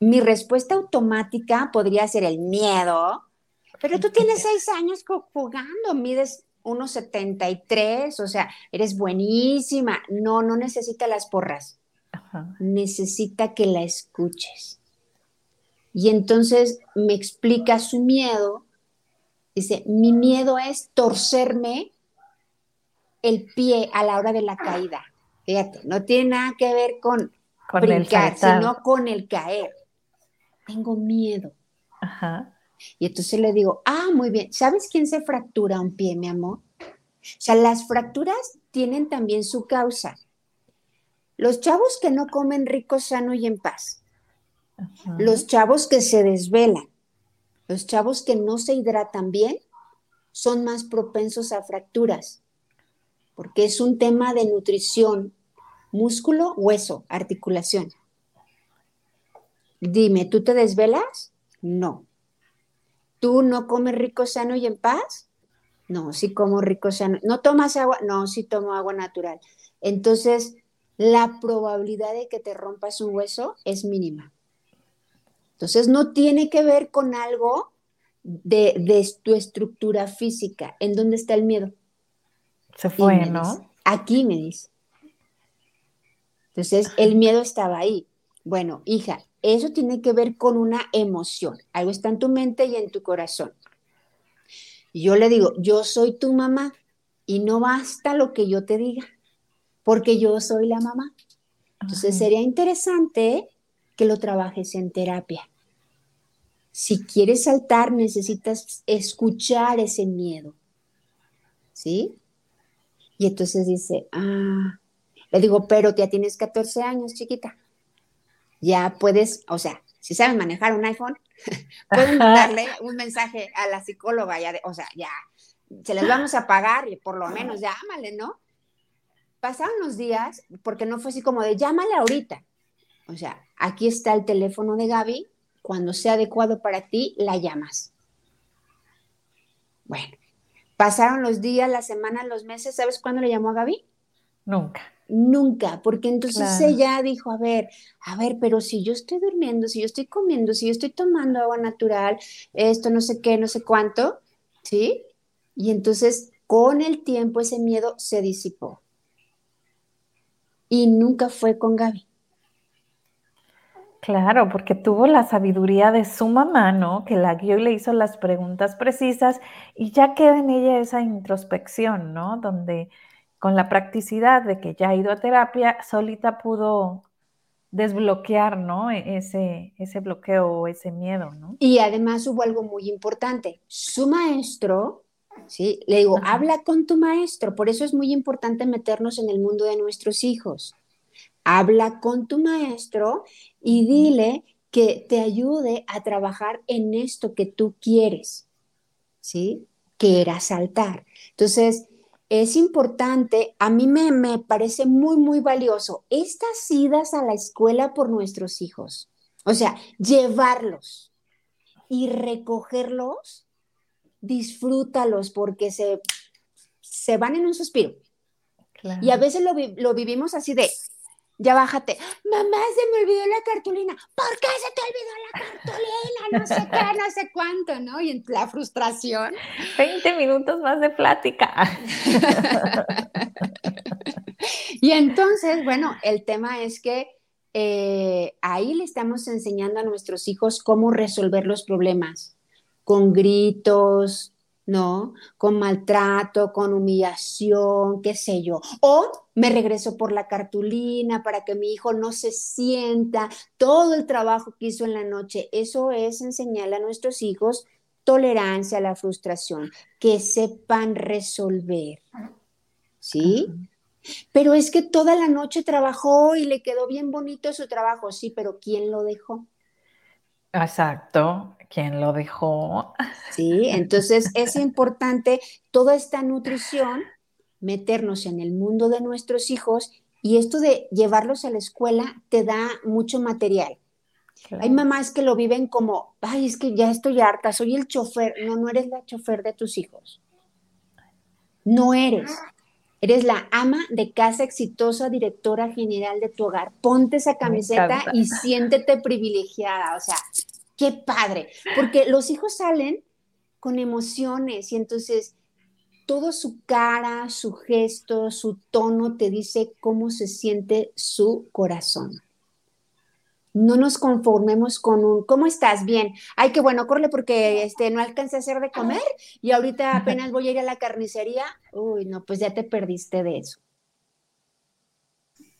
mi respuesta automática podría ser el miedo, pero tú tienes seis años jugando, mides 1,73, o sea, eres buenísima. No, no necesita las porras. Necesita que la escuches. Y entonces me explica su miedo. Dice, mi miedo es torcerme el pie a la hora de la caída. Fíjate, no tiene nada que ver con, con brincar, sino con el caer tengo miedo. Ajá. Y entonces le digo, ah, muy bien, ¿sabes quién se fractura un pie, mi amor? O sea, las fracturas tienen también su causa. Los chavos que no comen rico, sano y en paz. Los chavos que se desvelan. Los chavos que no se hidratan bien son más propensos a fracturas. Porque es un tema de nutrición, músculo, hueso, articulación. Dime, ¿tú te desvelas? No. ¿Tú no comes rico, sano y en paz? No, sí como rico, sano. ¿No tomas agua? No, sí tomo agua natural. Entonces, la probabilidad de que te rompas un hueso es mínima. Entonces, no tiene que ver con algo de, de tu estructura física. ¿En dónde está el miedo? Se fue, ¿no? aquí me dice. Entonces, el miedo estaba ahí. Bueno, hija, eso tiene que ver con una emoción. Algo está en tu mente y en tu corazón. Y yo le digo, yo soy tu mamá y no basta lo que yo te diga, porque yo soy la mamá. Entonces sería interesante que lo trabajes en terapia. Si quieres saltar, necesitas escuchar ese miedo. ¿Sí? Y entonces dice, ah, le digo, pero ya tienes 14 años, chiquita ya puedes, o sea, si saben manejar un iPhone, pueden darle un mensaje a la psicóloga, ya de, o sea, ya, se les vamos a pagar y por lo menos llámale, ¿no? Pasaron los días, porque no fue así como de llámale ahorita. O sea, aquí está el teléfono de Gaby, cuando sea adecuado para ti, la llamas. Bueno, pasaron los días, las semanas, los meses, ¿sabes cuándo le llamó a Gaby? Nunca. Nunca, porque entonces ella dijo, a ver, a ver, pero si yo estoy durmiendo, si yo estoy comiendo, si yo estoy tomando agua natural, esto no sé qué, no sé cuánto, ¿sí? Y entonces con el tiempo ese miedo se disipó. Y nunca fue con Gaby. Claro, porque tuvo la sabiduría de su mamá, ¿no? Que la guió y le hizo las preguntas precisas y ya queda en ella esa introspección, ¿no? Donde con la practicidad de que ya ha ido a terapia, solita pudo desbloquear, ¿no? E-, ese, ese bloqueo o ese miedo, ¿no? Y además hubo algo muy importante. Su maestro, ¿sí? Le digo, habla con tu maestro. Por eso es muy importante meternos en el mundo de nuestros hijos. Habla con tu maestro y dile que te ayude a trabajar en esto que tú quieres, ¿sí? Que era saltar. Entonces, es importante, a mí me, me, parece muy, muy valioso estas idas a la escuela por nuestros hijos. O sea, llevarlos y recogerlos, disfrútalos porque se, se van en un suspiro. Y a veces lo, lo vivimos así de, ya bájate. Mamá, se me olvidó la cartulina. ¿Por qué se te olvidó la cartulina? No sé qué, no sé cuánto, ¿no? Y en la frustración. 20 minutos más de plática. y entonces, bueno, el tema es que eh, ahí le estamos enseñando a nuestros hijos cómo resolver los problemas, con gritos, ¿no? Con maltrato, con humillación, qué sé yo. O me regreso por la cartulina para que mi hijo no se sienta todo el trabajo que hizo en la noche. Eso es enseñarle a nuestros hijos tolerancia a la frustración, que sepan resolver. ¿Sí? Pero es que toda la noche trabajó y le quedó bien bonito su trabajo, sí, pero ¿quién lo dejó? Exacto, ¿quién lo dejó? Sí, entonces es importante toda esta nutrición, meternos en el mundo de nuestros hijos y esto de llevarlos a la escuela te da mucho material. Hay mamás que lo viven como, ay, es que ya estoy harta, soy el chofer. No, no eres la chofer de tus hijos. No eres. Eres la ama de casa exitosa, directora general de tu hogar. Ponte esa camiseta y siéntete privilegiada. O sea, qué padre. Porque los hijos salen con emociones y entonces todo su cara, su gesto, su tono te dice cómo se siente su corazón no nos conformemos con un, ¿cómo estás? Bien. Ay, qué bueno, corre porque este, no alcancé a hacer de comer y ahorita apenas voy a ir a la carnicería. Uy, no, pues ya te perdiste de eso.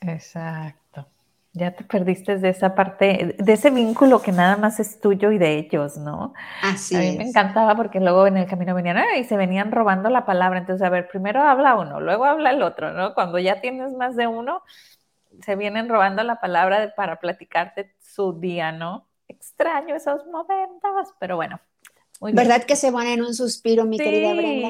Exacto. Ya te perdiste de esa parte, de ese vínculo que nada más es tuyo y de ellos, ¿no? Así A mí me encantaba porque luego en el camino venían y se venían robando la palabra. Entonces, a ver, primero habla uno, luego habla el otro, ¿no? Cuando ya tienes más de uno, se vienen robando la palabra para platicarte su día, ¿no? Extraño esos momentos, pero bueno. ¿Verdad que se van en un suspiro, mi querida Brenda?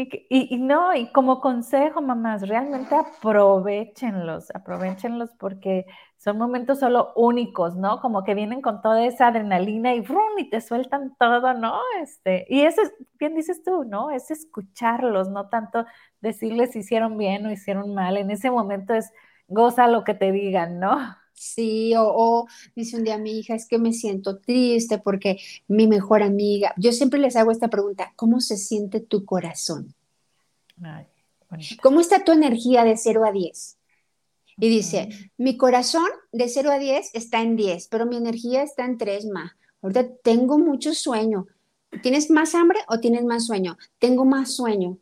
Y, no, y como consejo, mamás, realmente aprovechenlos, aprovechenlos porque son momentos solo únicos, ¿no? Como que vienen con toda esa adrenalina y ¡brum! y te sueltan todo, ¿no? Este, y eso es, bien dices tú, ¿no? Es escucharlos, no tanto decirles si hicieron bien o hicieron mal. En ese momento es goza lo que te digan, ¿no? Sí, o, dice un día mi hija, es que me siento triste porque mi mejor amiga, yo siempre les hago esta pregunta, ¿cómo se siente tu corazón? ¿Cómo está tu energía de 0 a 10? Y dice, mi corazón de 0 a 10 está en 10, pero mi energía está en 3 más. Ahorita tengo mucho sueño. ¿Tienes más hambre o tienes más sueño? Tengo más sueño.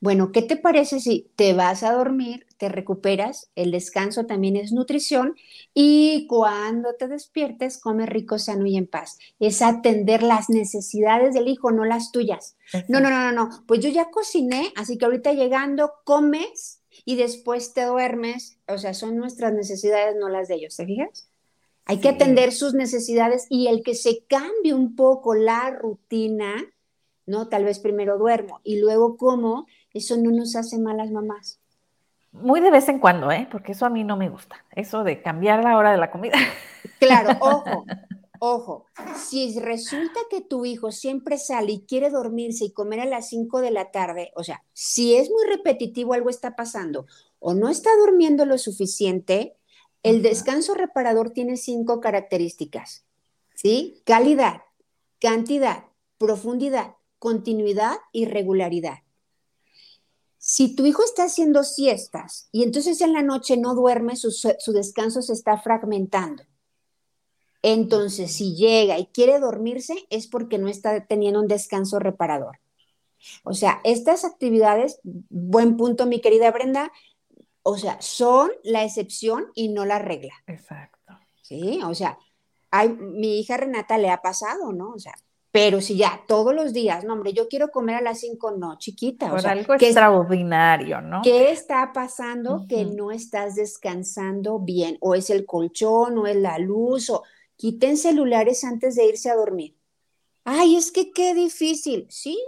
Bueno, ¿qué te parece si te vas a dormir, te recuperas? El descanso también es nutrición y cuando te despiertes, come rico, sano y en paz. Es atender las necesidades del hijo, no las tuyas. No, no, no, no, no. Pues yo ya cociné, así que ahorita llegando, comes y después te duermes. O sea, son nuestras necesidades, no las de ellos, ¿te fijas? Hay que atender sus necesidades y el que se cambie un poco la rutina, ¿no? Tal vez primero duermo y luego como eso no nos hace malas mamás. Muy de vez en cuando, ¿eh? Porque eso a mí no me gusta. Eso de cambiar la hora de la comida. Claro, ojo, ojo. Si resulta que tu hijo siempre sale y quiere dormirse y comer a las 5 de la tarde, o sea, si es muy repetitivo, algo está pasando, o no está durmiendo lo suficiente, el descanso reparador tiene cinco características, ¿sí? Calidad, cantidad, profundidad, continuidad y regularidad. Si tu hijo está haciendo siestas y entonces en la noche no duerme, su, descanso se está fragmentando. Entonces, si llega y quiere dormirse, es porque no está teniendo un descanso reparador. O sea, estas actividades, buen punto, mi querida Brenda, o sea, son la excepción y no la regla. Exacto. Sí, o sea, hay, mi hija Renata le ha pasado, ¿no? O sea, pero si ya todos los días, no, hombre, yo quiero comer a las cinco, no, chiquita. o sea, algo extraordinario, ¿no? ¿Qué está pasando que no estás descansando bien? O es el colchón, o es la luz, o quiten celulares antes de irse a dormir. Ay, es que qué difícil. Sí,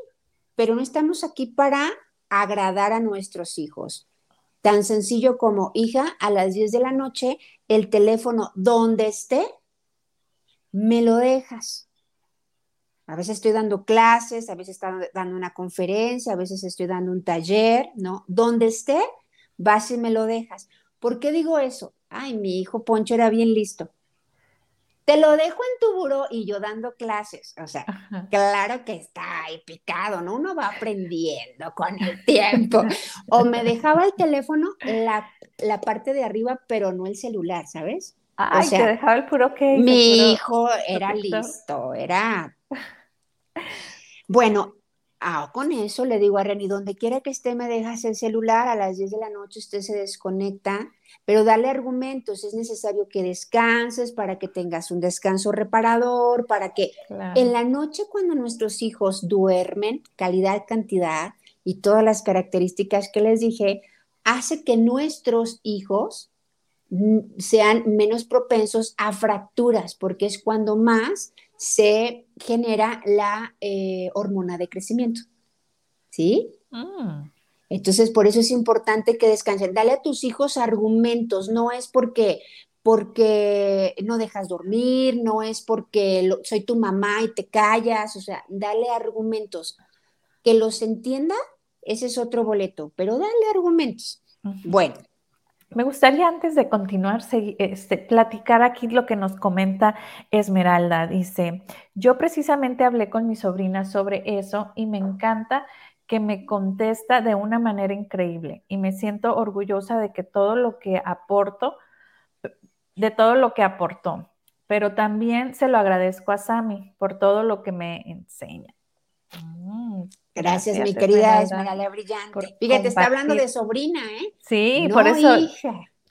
pero no estamos aquí para agradar a nuestros hijos. Tan sencillo como, hija, a las 10 de la noche, el teléfono donde esté, me lo dejas a veces estoy dando clases, a veces estoy dando una conferencia, a veces estoy dando un taller, ¿no? Donde esté, vas y me lo dejas. ¿Por qué digo eso? Ay, mi hijo Poncho era bien listo. Te lo dejo en tu buró y yo dando clases. O sea, claro que está ahí picado, ¿no? Uno va aprendiendo con el tiempo. O me dejaba el teléfono la, la parte de arriba, pero no el celular, ¿sabes? Ay, te dejaba el puro que. Mi hijo era listo, era bueno, ah, con eso le digo a Reni, donde quiera que esté, me dejas el celular, a las 10 de la noche usted se desconecta, pero dale argumentos, es necesario que descanses para que tengas un descanso reparador, para que en la noche cuando nuestros hijos duermen, calidad, cantidad y todas las características que les dije, hace que nuestros hijos sean menos propensos a fracturas, porque es cuando más se genera la eh, hormona de crecimiento. ¿Sí? Mm. Entonces, por eso es importante que descansen. Dale a tus hijos argumentos, no es porque porque no dejas dormir, no es porque soy tu mamá y te callas, o sea, dale argumentos. Que los entienda, ese es otro boleto, pero dale argumentos. Bueno, me gustaría antes de continuar este, platicar aquí lo que nos comenta Esmeralda. Dice, yo precisamente hablé con mi sobrina sobre eso y me encanta que me contesta de una manera increíble y me siento orgullosa de que todo lo que aporto, de todo lo que aportó, pero también se lo agradezco a Sami por todo lo que me enseña. Mm, gracias, mi querida Esmeralda Brillante. Fíjate, está hablando de sobrina, ¿eh? Sí, por eso.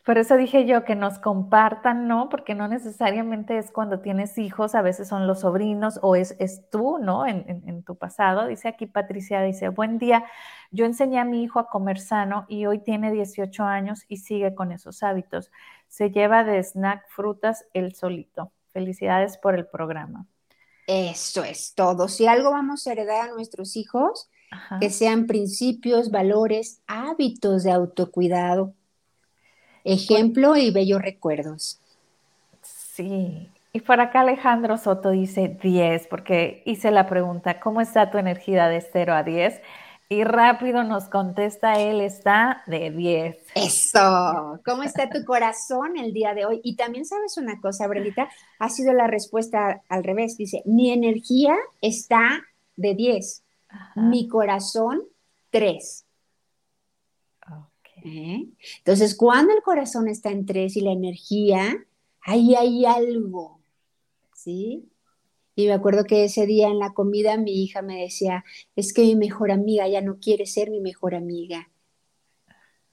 Por eso dije yo que nos compartan, ¿no? Porque no necesariamente es cuando tienes hijos, a veces son los sobrinos o es, es tú, ¿no? En, en, tu pasado. Dice aquí Patricia, dice, buen día, yo enseñé a mi hijo a comer sano y hoy tiene 18 años y sigue con esos hábitos. Se lleva de snack frutas el solito. Felicidades por el programa. Eso es todo. Si algo vamos a heredar a nuestros hijos, que sean principios, valores, hábitos de autocuidado, ejemplo y bellos recuerdos. Sí. Y por acá Alejandro Soto dice 10, porque hice la pregunta, ¿cómo está tu energía de 0 a 10? Y rápido nos contesta, él está de 10. Eso, ¿cómo está tu corazón el día de hoy? Y también sabes una cosa, Brelita, ha sido la respuesta al revés. Dice, mi energía está de 10, mi corazón 3. ¿Eh? Entonces, cuando el corazón está en 3 y la energía, ahí hay algo, ¿sí? Y me acuerdo que ese día en la comida mi hija me decía, es que mi mejor amiga ya no quiere ser mi mejor amiga.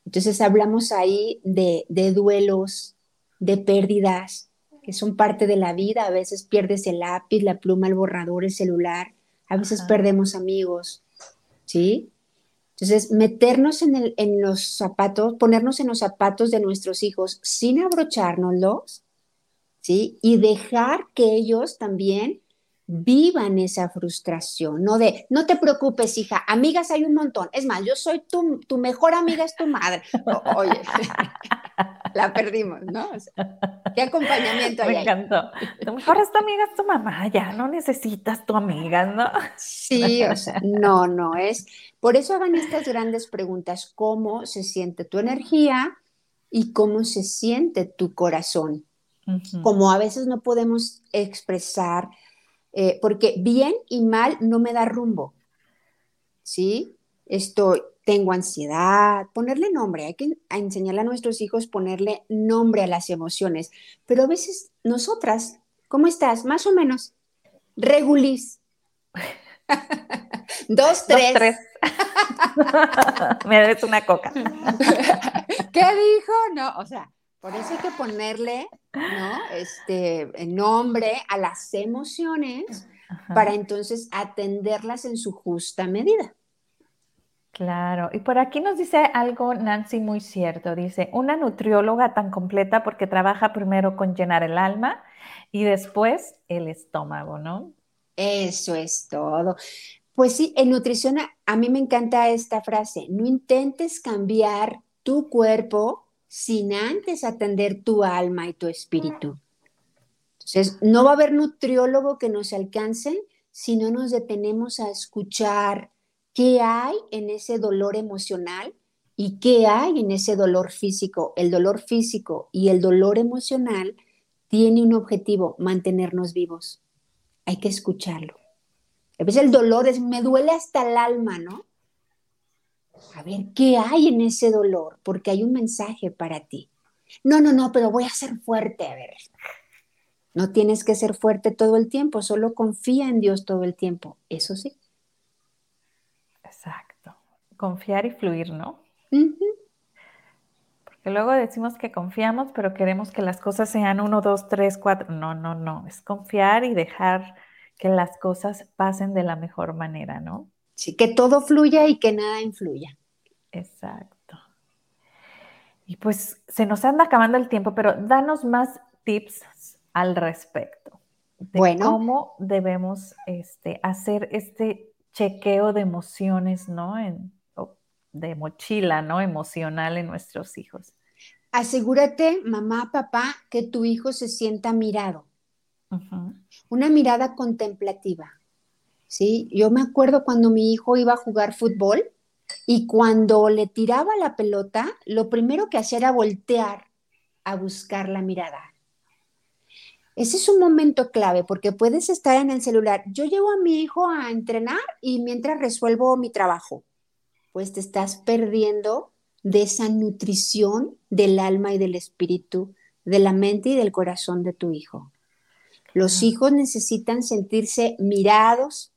Entonces hablamos ahí de, duelos, de pérdidas, que son parte de la vida. A veces pierdes el lápiz, la pluma, el borrador, el celular. A veces perdemos amigos, ¿sí? Entonces, meternos en, en, los zapatos, ponernos en los zapatos de nuestros hijos sin abrochárnoslos, ¿sí? Y dejar que ellos también vivan esa frustración, no de, no te preocupes, hija, amigas hay un montón. Es más, yo soy tu, tu mejor amiga, es tu madre. oye, la perdimos, ¿no? ¿Qué acompañamiento hay? Me encantó. Tu mejor es tu amiga, es tu mamá, ya no necesitas tu amiga, ¿no? Sí, o sea, no, no es. Por eso hagan estas grandes preguntas, ¿cómo se siente tu energía y cómo se siente tu corazón? Como a veces no podemos expresar eh, porque bien y mal no me da rumbo, ¿sí? Estoy, tengo ansiedad, ponerle nombre, hay que enseñarle a nuestros hijos ponerle nombre a las emociones, pero a veces nosotras, ¿cómo estás? Más o menos, regulis. Dos, tres. Dos, tres. Me debes una coca. ¿Qué dijo? No, o sea, por eso hay que ponerle, ¿no? Este nombre a las emociones para entonces atenderlas en su justa medida. Claro, y por aquí nos dice algo Nancy muy cierto, dice, una nutrióloga tan completa porque trabaja primero con llenar el alma y después el estómago, ¿no? Eso es todo. Pues sí, en nutrición a, mí me encanta esta frase, no intentes cambiar tu cuerpo sin antes atender tu alma y tu espíritu. Entonces, no va a haber nutriólogo que nos alcance si no nos detenemos a escuchar qué hay en ese dolor emocional y qué hay en ese dolor físico. El dolor físico y el dolor emocional tiene un objetivo, mantenernos vivos. Hay que escucharlo. A veces el dolor es, me duele hasta el alma, ¿no? A ver, ¿qué hay en ese dolor? Porque hay un mensaje para ti. No, no, no, pero voy a ser fuerte, a ver. No tienes que ser fuerte todo el tiempo, solo confía en Dios todo el tiempo, eso sí. Exacto. Confiar y fluir, ¿no? Porque luego decimos que confiamos, pero queremos que las cosas sean uno, dos, tres, cuatro. No, no, no. Es confiar y dejar que las cosas pasen de la mejor manera, ¿no? Sí, que todo fluya y que nada influya. Exacto. Y pues se nos anda acabando el tiempo, pero danos más tips al respecto. De bueno. cómo debemos este, hacer este chequeo de emociones, ¿no? En, de mochila, ¿no? Emocional en nuestros hijos. Asegúrate, mamá, papá, que tu hijo se sienta mirado. Una mirada contemplativa. ¿Sí? Yo me acuerdo cuando mi hijo iba a jugar fútbol y cuando le tiraba la pelota, lo primero que hacía era voltear a buscar la mirada. Ese es un momento clave porque puedes estar en el celular. Yo llevo a mi hijo a entrenar y mientras resuelvo mi trabajo, pues te estás perdiendo de esa nutrición del alma y del espíritu, de la mente y del corazón de tu hijo. Los hijos necesitan sentirse mirados,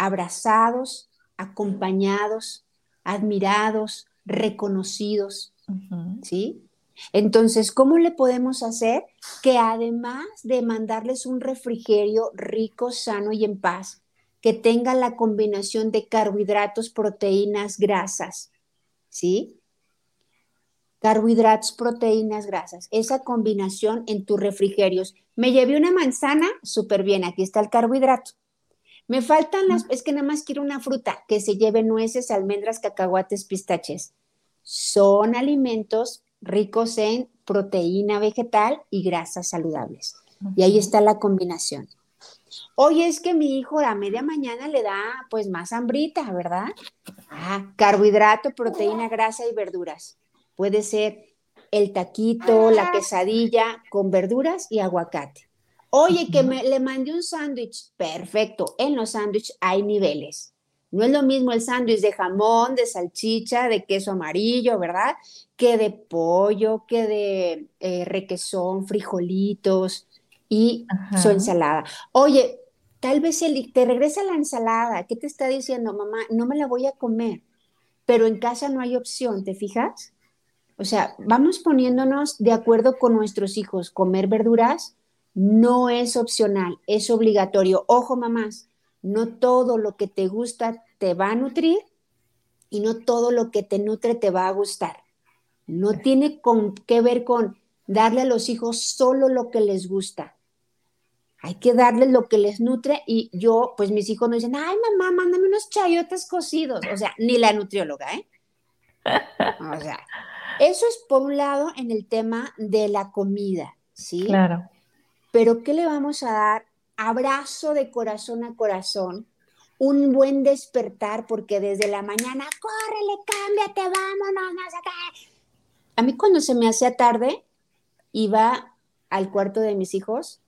abrazados, acompañados, admirados, reconocidos, ¿sí? Entonces, ¿cómo le podemos hacer que además de mandarles un refrigerio rico, sano y en paz, que tenga la combinación de carbohidratos, proteínas, grasas, ¿sí? Carbohidratos, proteínas, grasas. Esa combinación en tus refrigerios. Me llevé una manzana, súper bien, aquí está el carbohidrato. Me faltan las, es que nada más quiero una fruta que se lleve nueces, almendras, cacahuates, pistaches. Son alimentos ricos en proteína vegetal y grasas saludables. Y ahí está la combinación. Oye, es que mi hijo a media mañana le da pues más hambrita, ¿verdad? Ah, carbohidrato, proteína, grasa y verduras. Puede ser el taquito, la quesadilla con verduras y aguacate. Oye, que me, le mandé un sándwich. Perfecto. En los sándwiches hay niveles. No es lo mismo el sándwich de jamón, de salchicha, de queso amarillo, ¿verdad? Que de pollo, que de eh, requesón, frijolitos y su ensalada. Oye, tal vez el, te regresa la ensalada. ¿Qué te está diciendo, mamá? No me la voy a comer, pero en casa no hay opción, ¿te fijas? O sea, vamos poniéndonos de acuerdo con nuestros hijos. Comer verduras no es opcional, es obligatorio. Ojo, mamás, no todo lo que te gusta te va a nutrir y no todo lo que te nutre te va a gustar. No tiene con, que ver con darle a los hijos solo lo que les gusta. Hay que darles lo que les nutre y yo, pues mis hijos no dicen, ay mamá, mándame unos chayotes cocidos. O sea, ni la nutrióloga, ¿eh? O sea, eso es por un lado en el tema de la comida, ¿sí? Claro. Pero ¿qué le vamos a dar abrazo de corazón a corazón, un buen despertar, porque desde la mañana, córrele, cámbiate, vámonos, no sé qué. A mí cuando se me hacía tarde, iba al cuarto de mis hijos.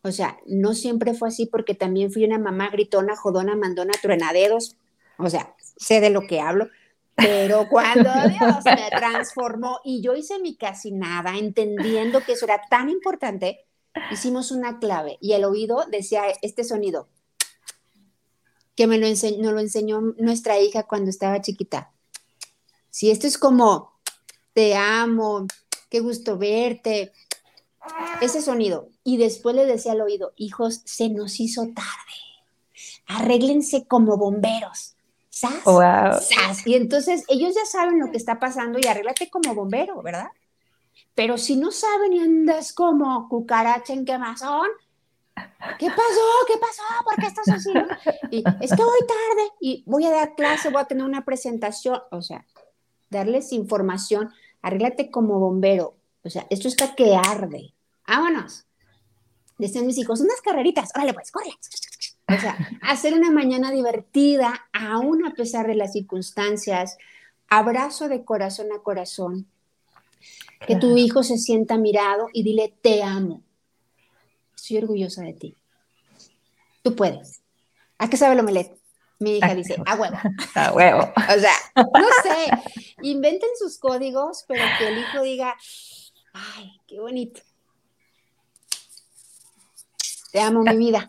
O sea, no siempre fue así porque también fui una mamá gritona, jodona, mandona, truenadedos. O sea, sé de lo que hablo. Pero cuando Dios me transformó y yo hice mi casi nada, entendiendo que eso era tan importante, hicimos una clave y el oído decía este sonido. que me lo enseñó, nos lo enseñó nuestra hija cuando estaba chiquita. Si esto es como, te amo, qué gusto verte, ese sonido. Y después le decía al oído, hijos, se nos hizo tarde, arréglense como bomberos. ¿Sas? Y entonces ellos ya saben lo que está pasando y arréglate como bombero, ¿verdad? Pero si no saben y andas como cucaracha en quemazón, ¿qué pasó? ¿Qué pasó? ¿Por qué estás así? Y es que voy tarde y voy a dar clase, voy a tener una presentación. O sea, darles información, arréglate como bombero. O sea, esto está que arde. Vámonos. Decían mis hijos, unas carreritas, órale pues, corre. O sea, hacer una mañana divertida, aún a pesar de las circunstancias, abrazo de corazón a corazón, que tu hijo se sienta mirado y dile, te amo. Estoy orgullosa de ti. Tú puedes. ¿A qué sabe el omelette? Mi hija dice, a huevo. A huevo. o sea, no sé, inventen sus códigos, pero que el hijo diga, ay, qué bonito. Te amo, mi vida.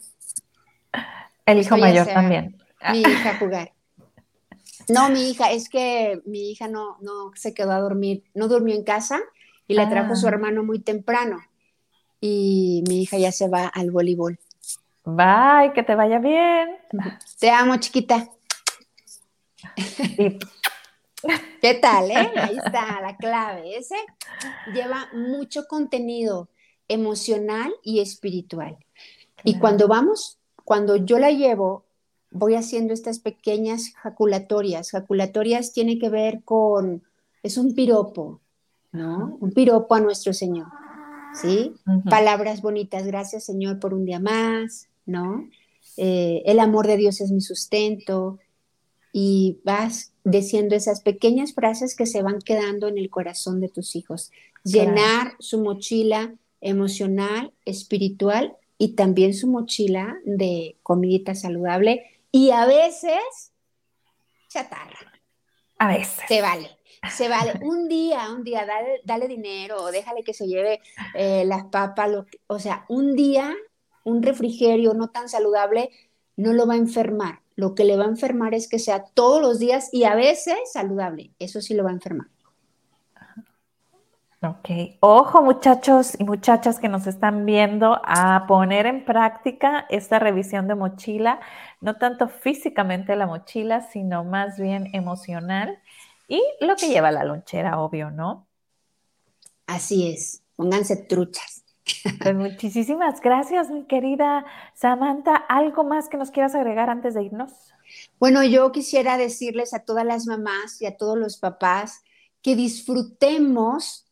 El hijo mayor también. Mi hija jugar. No, mi hija, es que mi hija no, no se quedó a dormir, no durmió en casa y la trajo su ah. hermano muy temprano. Y mi hija ya se va al voleibol. Bye, que te vaya bien. Te amo, chiquita. ¿Qué tal, eh? Ahí está la clave. Ese lleva mucho contenido emocional y espiritual. Y cuando vamos, cuando yo la llevo, voy haciendo estas pequeñas jaculatorias. Jaculatorias tiene que ver con, es un piropo, ¿no? Un piropo a nuestro Señor, ¿sí? Palabras bonitas, gracias Señor por un día más, ¿no? Eh, el amor de Dios es mi sustento. Y vas diciendo esas pequeñas frases que se van quedando en el corazón de tus hijos. Llenar su mochila emocional, espiritual y también su mochila de comidita saludable y a veces chatarra. A veces. Se vale. Se vale. Un día, un día, dale, dale dinero o déjale que se lleve eh, las papas. o sea, un día, un refrigerio no tan saludable no lo va a enfermar. Lo que le va a enfermar es que sea todos los días y a veces saludable. Eso sí lo va a enfermar. Ok, ojo muchachos y muchachas que nos están viendo a poner en práctica esta revisión de mochila, no tanto físicamente la mochila, sino más bien emocional y lo que lleva la lonchera, obvio, ¿no? Así es, pónganse truchas. Pues muchísimas gracias, mi querida Samantha. ¿Algo más que nos quieras agregar antes de irnos? Bueno, yo quisiera decirles a todas las mamás y a todos los papás que disfrutemos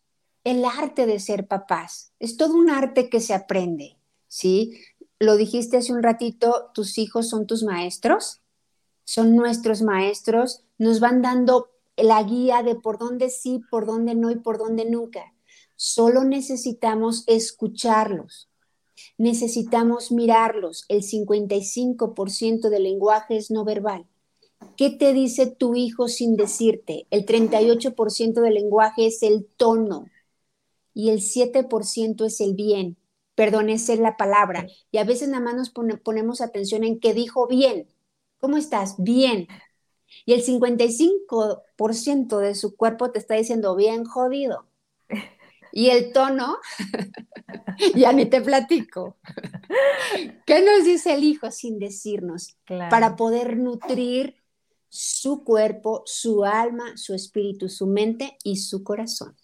el arte de ser papás. Es todo un arte que se aprende, ¿sí? Lo dijiste hace un ratito, tus hijos son tus maestros, son nuestros maestros, nos van dando la guía de por dónde sí, por dónde no y por dónde nunca. Solo necesitamos escucharlos, necesitamos mirarlos. El 55% del lenguaje es no verbal. ¿Qué te dice tu hijo sin decirte? El 38% del lenguaje es el tono y el 7% es el bien. Perdón, esa es la palabra. Y a veces nada más nos ponemos atención en qué dijo bien. ¿Cómo estás? Bien. Y el 55% de su cuerpo te está diciendo bien jodido. Y el tono, ya ni te platico. ¿Qué nos dice el hijo sin decirnos? Para poder nutrir su cuerpo, su alma, su espíritu, su mente y su corazón.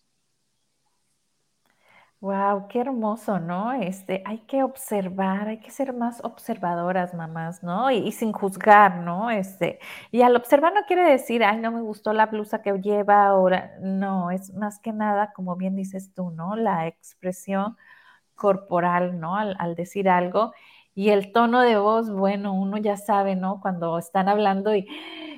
Wow, qué hermoso, ¿no? Este, hay que observar, hay que ser más observadoras, mamás, ¿no? Y, sin juzgar, ¿no? Este, y al observar no quiere decir, ay, no me gustó la blusa que lleva ahora. No, es más que nada, como bien dices tú, ¿no? La expresión corporal, ¿no? Al, decir algo. Y el tono de voz, bueno, uno ya sabe, ¿no? Cuando están hablando y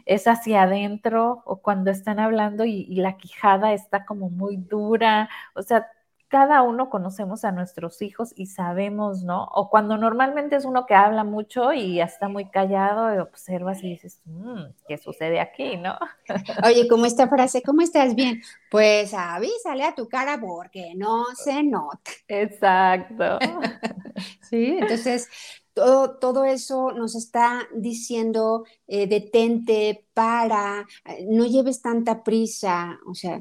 es hacia adentro o cuando están hablando y, la quijada está como muy dura. O sea, cada uno conocemos a nuestros hijos y sabemos, ¿no? O cuando normalmente es uno que habla mucho y está muy callado y observas y dices, mmm, ¿qué sucede aquí, no? Oye, como esta frase, ¿cómo estás bien? Pues avísale a tu cara porque no se nota. Exacto. sí, entonces todo, todo eso nos está diciendo, eh, detente, para, no lleves tanta prisa, o sea,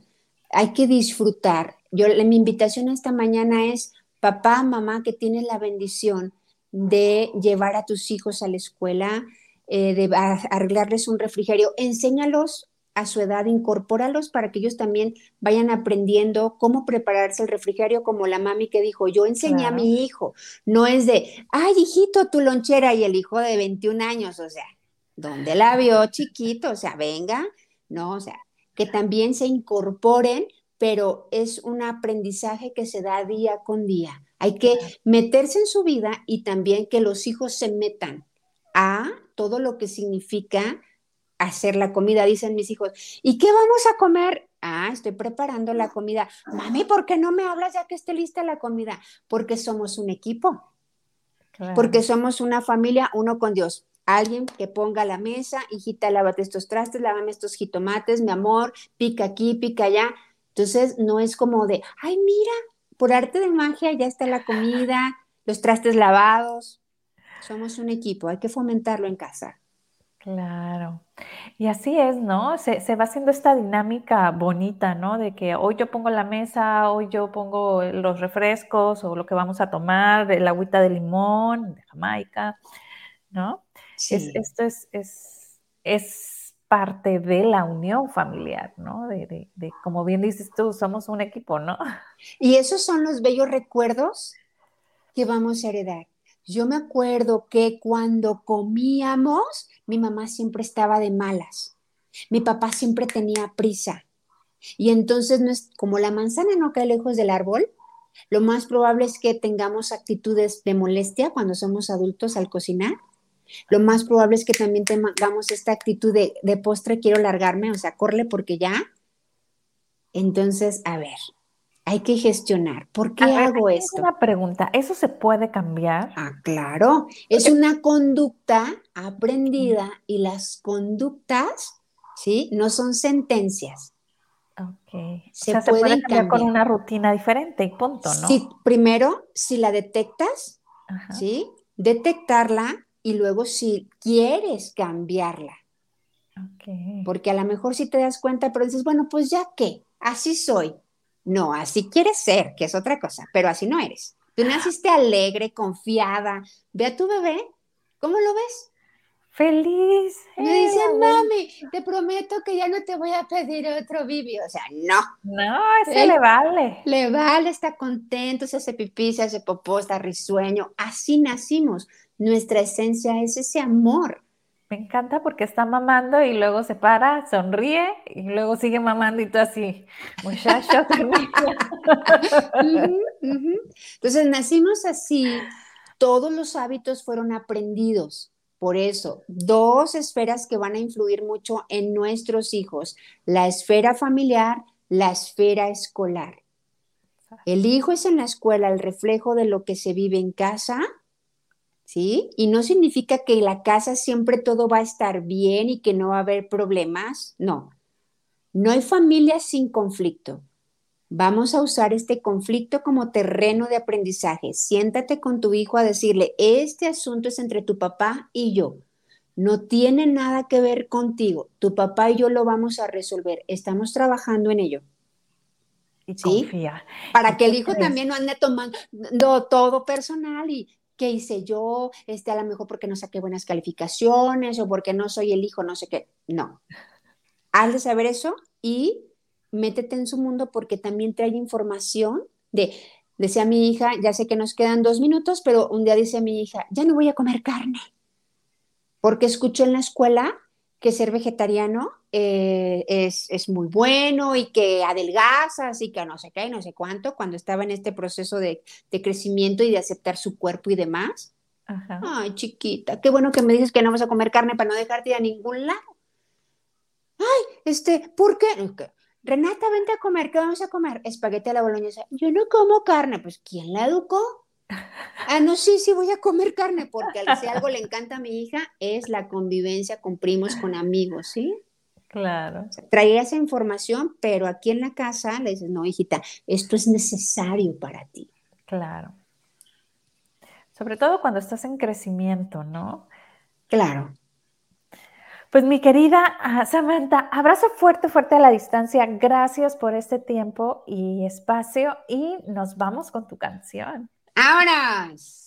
hay que disfrutar. Yo, mi invitación esta mañana es, papá, mamá, que tienes la bendición de llevar a tus hijos a la escuela, eh, de arreglarles un refrigerio, enséñalos a su edad, incorpóralos para que ellos también vayan aprendiendo cómo prepararse el refrigerio, como la mami que dijo, yo enseñé a mi hijo, no es de, ay, hijito, tu lonchera y el hijo de 21 años, o sea, ¿dónde la vio chiquito? O sea, venga, no, o sea, que también se incorporen, pero es un aprendizaje que se da día con día. Hay que meterse en su vida y también que los hijos se metan a todo lo que significa hacer la comida, dicen mis hijos. ¿Y qué vamos a comer? Ah, estoy preparando la comida. Mami, ¿por qué no me hablas ya que esté lista la comida? Porque somos un equipo. Porque somos una familia, uno con Dios. Alguien que ponga la mesa, hijita, lávate estos trastes, lávame estos jitomates, mi amor, pica aquí, pica allá. Entonces, no es como de, ay, mira, por arte de magia ya está la comida, los trastes lavados. Somos un equipo, hay que fomentarlo en casa. Claro. Y así es, ¿no? Se, va haciendo esta dinámica bonita, ¿no? De que hoy yo pongo la mesa, hoy yo pongo los refrescos o lo que vamos a tomar, el agüita de limón, de Jamaica, ¿no? Sí. esto es, es, es, parte de la unión familiar, ¿no? De, de, como bien dices tú, somos un equipo, ¿no? Y esos son los bellos recuerdos que vamos a heredar. Yo me acuerdo que cuando comíamos, mi mamá siempre estaba de malas. Mi papá siempre tenía prisa. Y entonces, no es, como la manzana no cae lejos del árbol, lo más probable es que tengamos actitudes de molestia cuando somos adultos al cocinar. Lo más probable es que también tengamos esta actitud de, de postre, quiero largarme, o sea, corre porque ya. Entonces, a ver, hay que gestionar. ¿Por qué hago esto? Una pregunta, ¿eso se puede cambiar? Ah, claro. Es una conducta aprendida y las conductas, ¿sí? No son sentencias. Ok. Se, o puede cambiar con una rutina diferente y punto, ¿no? Sí, primero, si la detectas, ¿sí? Detectarla y luego si quieres cambiarla. Ok. Porque a lo mejor si te das cuenta, pero dices, bueno, pues ya qué, así soy no, así quieres ser, que es otra cosa, pero así no eres. Tú naciste alegre, confiada. Ve a tu bebé, ¿cómo lo ves? Feliz. Me dicen, mami, te prometo que ya no te voy a pedir otro bibi. O sea, no. No, ese le vale. Le vale, está contento, se hace pipí, se hace popó, está risueño. Así nacimos. Nuestra esencia es ese amor. Me encanta porque está mamando y luego se para, sonríe y luego sigue mamando y tú así, muchacho. Entonces nacimos así, todos los hábitos fueron aprendidos. Por eso, dos esferas que van a influir mucho en nuestros hijos, la esfera familiar, la esfera escolar. El hijo es en la escuela el reflejo de lo que se vive en casa ¿sí? Y no significa que en la casa siempre todo va a estar bien y que no va a haber problemas, no. No hay familia sin conflicto. Vamos a usar este conflicto como terreno de aprendizaje. Siéntate con tu hijo a decirle, este asunto es entre tu papá y yo. No tiene nada que ver contigo. Tu papá y yo lo vamos a resolver. Estamos trabajando en ello. Y confía. Para que el hijo también no ande tomando todo personal y ¿qué hice yo? Este, a lo mejor porque no saqué buenas calificaciones o porque no soy el hijo, no sé qué. No. Haz de saber eso y métete en su mundo porque también trae información de, decía mi hija, ya sé que nos quedan dos minutos, pero un día dice mi hija, ya no voy a comer carne. Porque escucho en la escuela que ser vegetariano eh, es, muy bueno y que adelgaza, así que no sé qué, no sé cuánto, cuando estaba en este proceso de, crecimiento y de aceptar su cuerpo y demás. Ay, chiquita, qué bueno que me dices que no vas a comer carne para no dejarte ir a ningún lado. Ay, este, ¿por qué? Renata, vente a comer, ¿qué vamos a comer? Espagueti a la boloñesa. Yo no como carne, pues ¿quién la educó? Ah, no, sí, sí, voy a comer carne, porque si algo le encanta a mi hija es la convivencia con primos, con amigos, ¿sí? Claro. traía esa información, pero aquí en la casa le dices, no, hijita, esto es necesario para ti. Claro. sobre todo cuando estás en crecimiento, ¿no? Claro. Pues mi querida ah, Samantha, abrazo fuerte, fuerte a la distancia. Gracias por este tiempo y espacio y nos vamos con tu canción. ¡Vámonos!